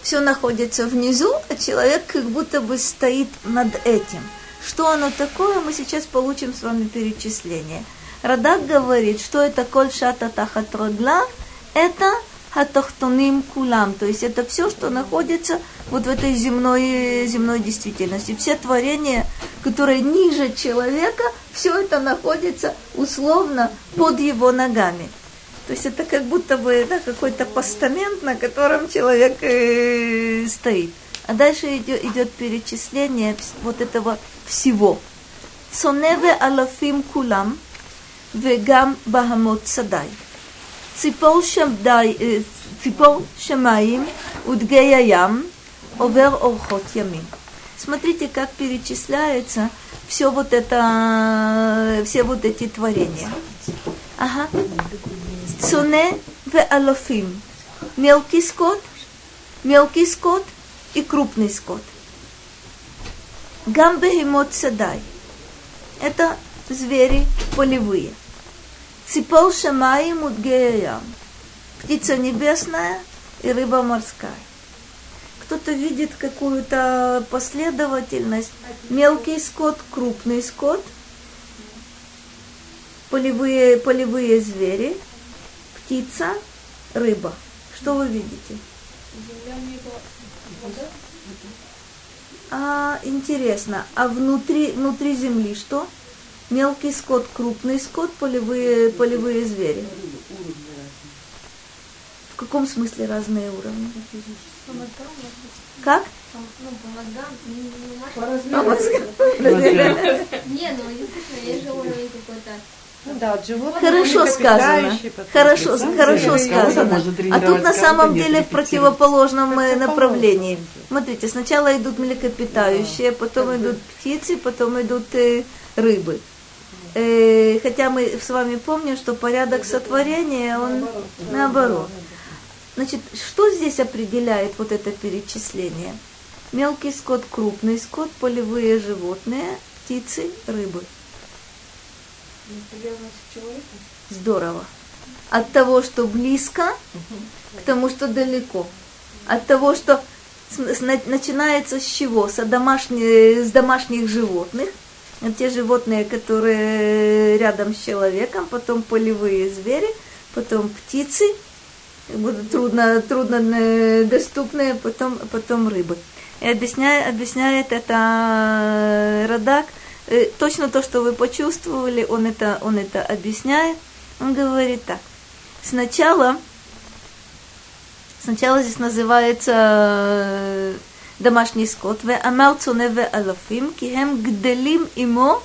Все находится внизу, а человек как будто бы стоит над этим. Что оно такое, мы сейчас получим с вами перечисление. Радак говорит, что это коль шата тахат раглав, это хатахтоним кулам, то есть это все, что находится вот в этой земной, земной действительности. Все творения, которые ниже человека, все это находится условно под его ногами. То есть это как будто бы да, какой-то постамент, на котором человек э, стоит. А дальше идет, идет перечисление вот этого всего. Соневе алафим кулам, вегам бахамот садай. ציפור, שמדי, אה, ציפור שמיים ודגי הים עובר אורחות ימים. Смотрите, как перечисляется все вот это, все вот эти творения. Ага. Цуне в алофим. Мелкий скот, мелкий скот и крупный скот. Гамбе и садай. Это звери полевые. Ципол шамаим удгеям. Птица небесная и рыба морская. Кто-то видит какую-то последовательность. Мелкий скот, крупный скот, полевые, полевые звери, птица, рыба. Что вы видите? А, интересно, а внутри, внутри земли что? Мелкий скот, крупный скот, полевые, полевые звери. В каком смысле разные уровни? По. Как? По- Ну, по мозгам, не, не наш. Не, ну, действительно, есть же уровень какой-то. Ну да, Хорошо сказано. Хорошо, хорошо сказано. А тут на самом деле в противоположном э, направлении. Смотрите, сначала идут млекопитающие, потом идут птицы, потом идут э, рыбы. Э, хотя мы с вами помним, что порядок сотворения, он наоборот. Значит, что здесь определяет вот это перечисление? Мелкий скот, крупный скот, полевые животные, птицы, рыбы. Здорово. От того, что близко, к тому, что далеко. От того, что начинается с чего? С, домашних, с домашних животных. А Те животные, которые рядом с человеком, потом полевые звери, потом птицы, будут трудно, трудно э, доступные, потом, потом рыбы. И объясняет, объясняет это э, Радак, Э, точно то, что вы почувствовали, он это, он это объясняет. Он говорит так. Сначала, сначала здесь называется э, домашний скот, ואמר צונא ואלפים, כי הם גדלים עמו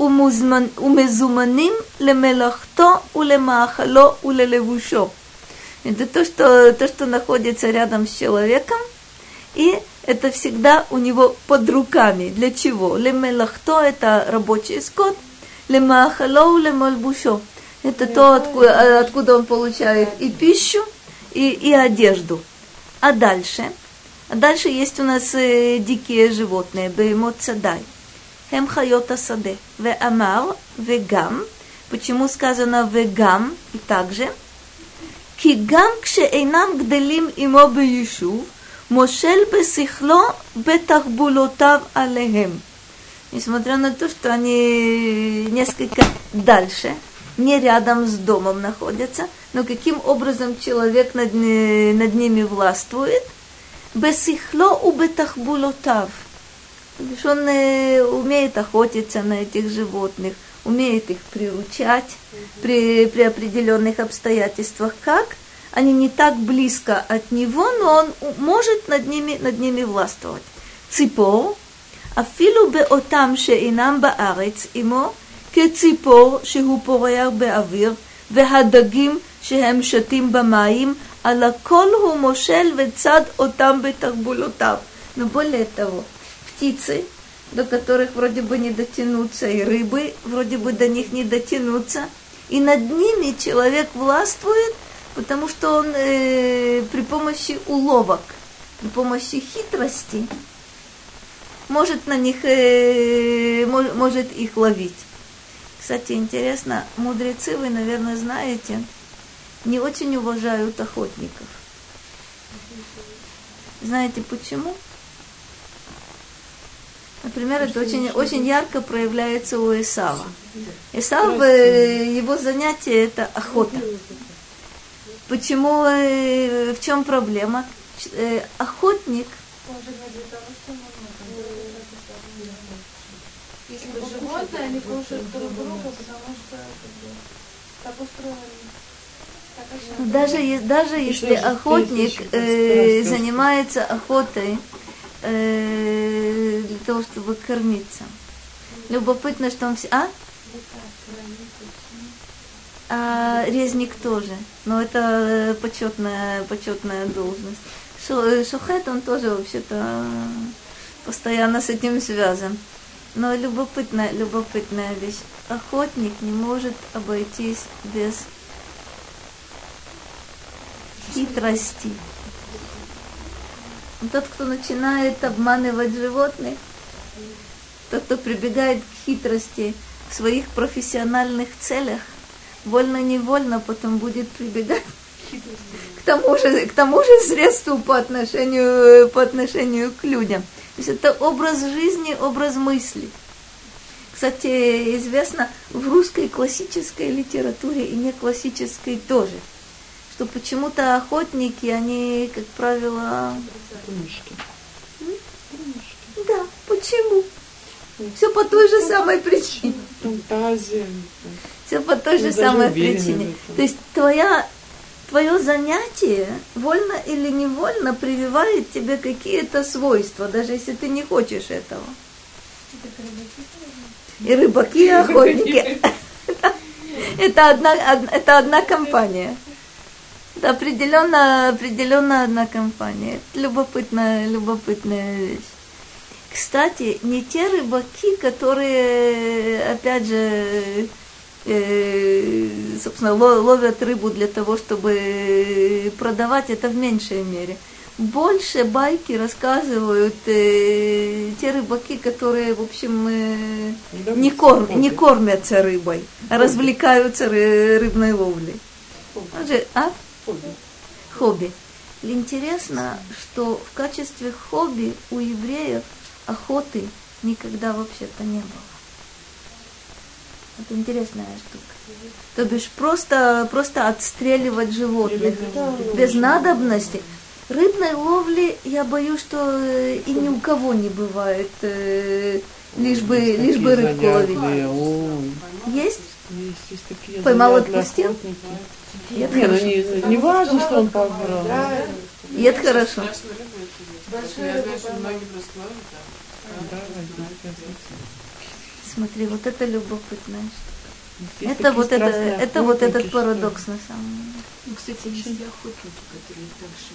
ומוזמנ- ומזומנים למלאכתו ולמאכלו וללבושו. Это то что, то, что находится рядом с человеком, и это всегда у него под руками. Для чего? Лемелахто – это рабочий скот, лемахалоу лемальбушо – это то, откуда, откуда он получает и пищу, и, и одежду. А дальше? А дальше есть у нас э, дикие животные, беймот цадай. Хем хайота саде. Ве амар, вегам. Почему сказано вегам и также? כי גם כשאינם גדלים עמו ביישוב, מושל בשכלו בתחבולותיו עליהם. Несмотря на то, что они несколько дальше, не рядом с домом находятся, но каким образом человек над, ни- над ними властвует? Бесихло у бетахбулотав. То бишь Он э, умеет охотиться на этих животных, умеет их приручать при, при определенных обстоятельствах. Как? Они не так близко от него, но он у- может над ними, над ними властвовать. Ципор, אפילו באותם שאינם בארץ עמו, כציפור שהוא פורח באוויר, והדגים שהם שתים במים, על הכל הוא מושל וצד אותם בתרבולותיו. Но более того, птицы, до которых вроде бы не дотянуться, и рыбы вроде бы до них не дотянуться, и над ними человек властвует, потому что он э, при помощи уловок, при помощи хитрости может на них, э, мо- может их ловить. Кстати, интересно, мудрецы, вы, наверное, знаете, не очень уважают охотников. Знаете почему? Например, это очень, очень ярко проявляется у Исава. Исав, э, его занятие это охота. Почему, э, в чем проблема? Э, Охотник Если животные, они кушают друг друга, потому что так устроено. Даже, даже если охотник э, занимается охотой э, для того, чтобы кормиться. Любопытно, что он все... А? А резник тоже. Но это почетная, почетная должность. Э, Шухет, он тоже вообще-то постоянно с этим связан. Но любопытная, любопытная вещь. Охотник не может обойтись без хитрости. Тот, кто начинает обманывать животных, тот, кто прибегает к хитрости, в своих профессиональных целях вольно-невольно потом будет прибегать к тому же, к тому же средству по отношению, по отношению к людям. То есть это образ жизни, образ мысли. Кстати, известно в русской классической литературе и не классической тоже, что почему-то охотники, они, как правило... Мышки. Да, почему? Все по той же самой причине. Фантазия. Все по той же Я даже самой причине. То есть твоя, твое занятие, вольно или невольно, прививает тебе какие-то свойства, даже если ты не хочешь этого. И рыбаки, и охотники. <laughs> Это одна, од- это одна компания. Определенно, определенно одна компания. Это любопытная, любопытная вещь. Кстати, не те рыбаки, которые, опять же, э, собственно, ло- ловят рыбу для того, чтобы продавать, это в меньшей мере. Больше байки рассказывают э, те рыбаки, которые, в общем, э, Да, не, корм, не кормятся рыбой, а развлекаются ры- рыбной ловлей. А? Хобби. Хобби. Интересно, что в качестве хобби у евреев охоты никогда вообще-то не было. Это интересная штука. То бишь просто, просто отстреливать животных без надобности. Рыбной ловли, я боюсь, что э, и ни у кого не бывает, э, лишь бы, Есть лишь бы рыбку ловить. Есть? Есть, есть такие Поймал, отпустил? охотники. И это Не, ну не, не важно, что он побрал. И это хорошо. Я знаю, что Смотри, вот это любопытная штука. Есть Это вот, это, это вот этот что- парадокс на самом деле. Ну, кстати, есть охотники, которые также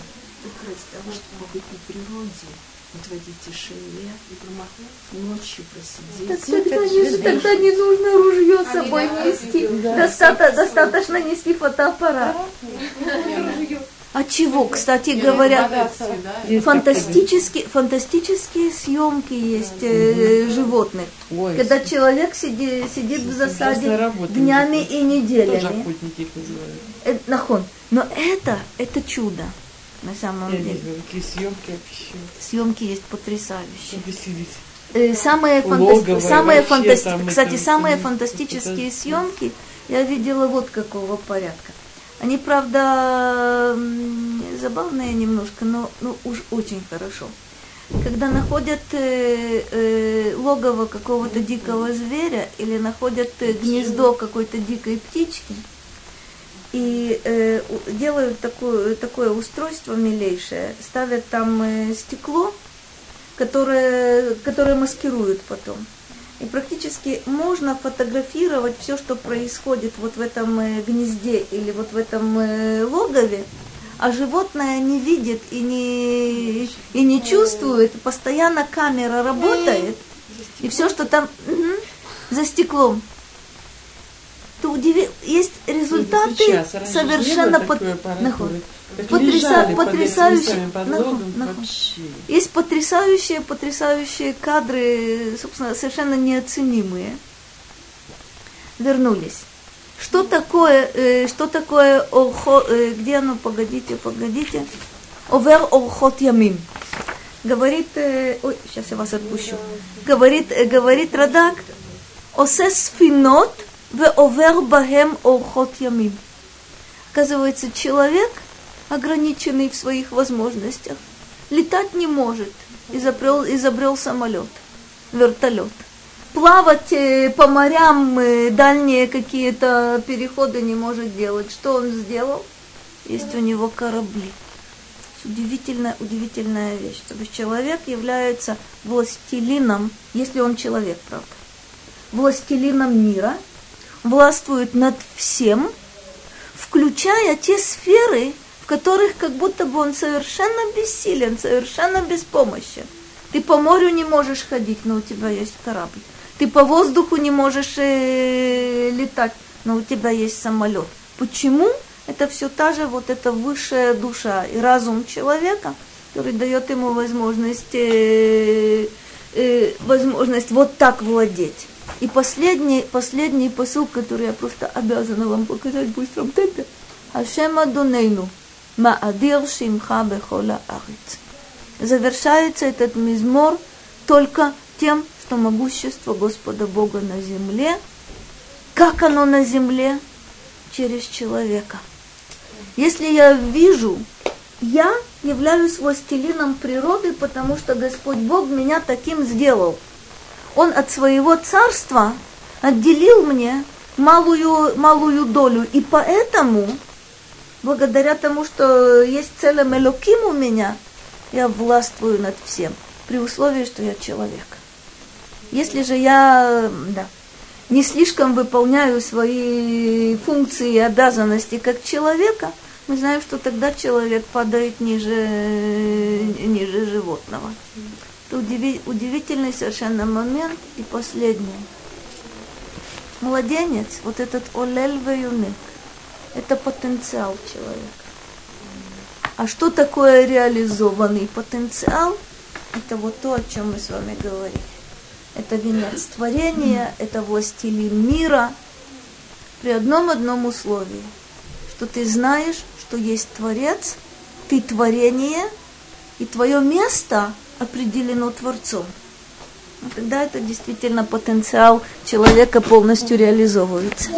раз того, чтобы побыть на природе, вот в этой тишине, И промахнуться. ночью Так просидеть. тогда, не, тогда не нужно ружье с собой нести. Достата- достаточно нести фотоаппарат. А чего, кстати говоря, фантастические, фантастические съемки есть э, животных. Ой, Когда человек сиди- сидит в засаде днями и тоже неделями. охотники их называют. Э, нахон. Но это, это чудо на самом Я деле. знаю, какие съемки вообще. Съемки есть потрясающие. Э, Самые, и самые там Кстати, это- самые фантастические это- съемки я видела вот какого порядка. Они, правда, забавные немножко, но ну, уж очень хорошо. Когда находят э, э, логово какого-то дикого зверя или находят э, гнездо какой-то дикой птички и э, делают такое, такое устройство милейшее, ставят там э, стекло, которое, которое маскируют потом. И практически можно фотографировать все, что происходит вот в этом э, гнезде или вот в этом э, логове, а животное не видит и не, и не чувствует. Постоянно камера работает, и все, что там мгм, за стеклом. То удиви... Есть результаты Сейчас, совершенно под... Потряса- лежали под вообще. Есть потрясающие, потрясающие кадры, собственно, совершенно неоценимые. Вернулись. Что такое, э, что такое орхо, э, где оно, погодите, погодите. Овер орхот ямим. Говорит, э, ой, сейчас я вас отпущу. Говорит, э, говорит Радак, осе сфинот ве овер бахем орхот ямим. Оказывается, человек, ограниченный в своих возможностях, летать не может. Изобрел, изобрел самолет, вертолет. Плавать э, по морям, э, дальние какие-то переходы не может делать. Что он сделал? Есть у него корабли. Удивительная, удивительная вещь. То есть человек является властелином, если он человек, правда, властелином мира, властвует над всем, включая те сферы, в которых как будто бы он совершенно бессилен, совершенно беспомощен. Ты по морю не можешь ходить, но у тебя есть корабль. Ты по воздуху не можешь э, летать, но у тебя есть самолет. Почему? Это все та же вот эта высшая душа и разум человека, который дает ему возможность, э, э, возможность вот так владеть. И последний, последний посыл, который я просто обязана вам показать в быстром темпе. Ашем Адунейну, Маадир Шимха Бехола Арит. Завершается этот мизмор только тем, что могущество Господа Бога на земле. Как оно на земле? Через человека. Если я вижу, я являюсь властелином природы, потому что Господь Бог меня таким сделал. Он от своего царства отделил мне малую, малую долю. И поэтому, благодаря тому, что есть целым Элоким у меня, я властвую над всем, при условии, что я человек. Если же я да, не слишком выполняю свои функции и обязанности как человека, мы знаем, что тогда человек падает ниже, ниже животного. Это удивительный совершенно момент. И последний. Младенец, вот этот олель это потенциал человека. А что такое реализованный потенциал? Это вот то, о чем мы с вами говорили. Это венец творения, это властелин мира. При одном одном условии, что ты знаешь, что есть Творец, ты творение, и твое место определено Творцом. Ну, тогда это действительно потенциал человека полностью реализовывается.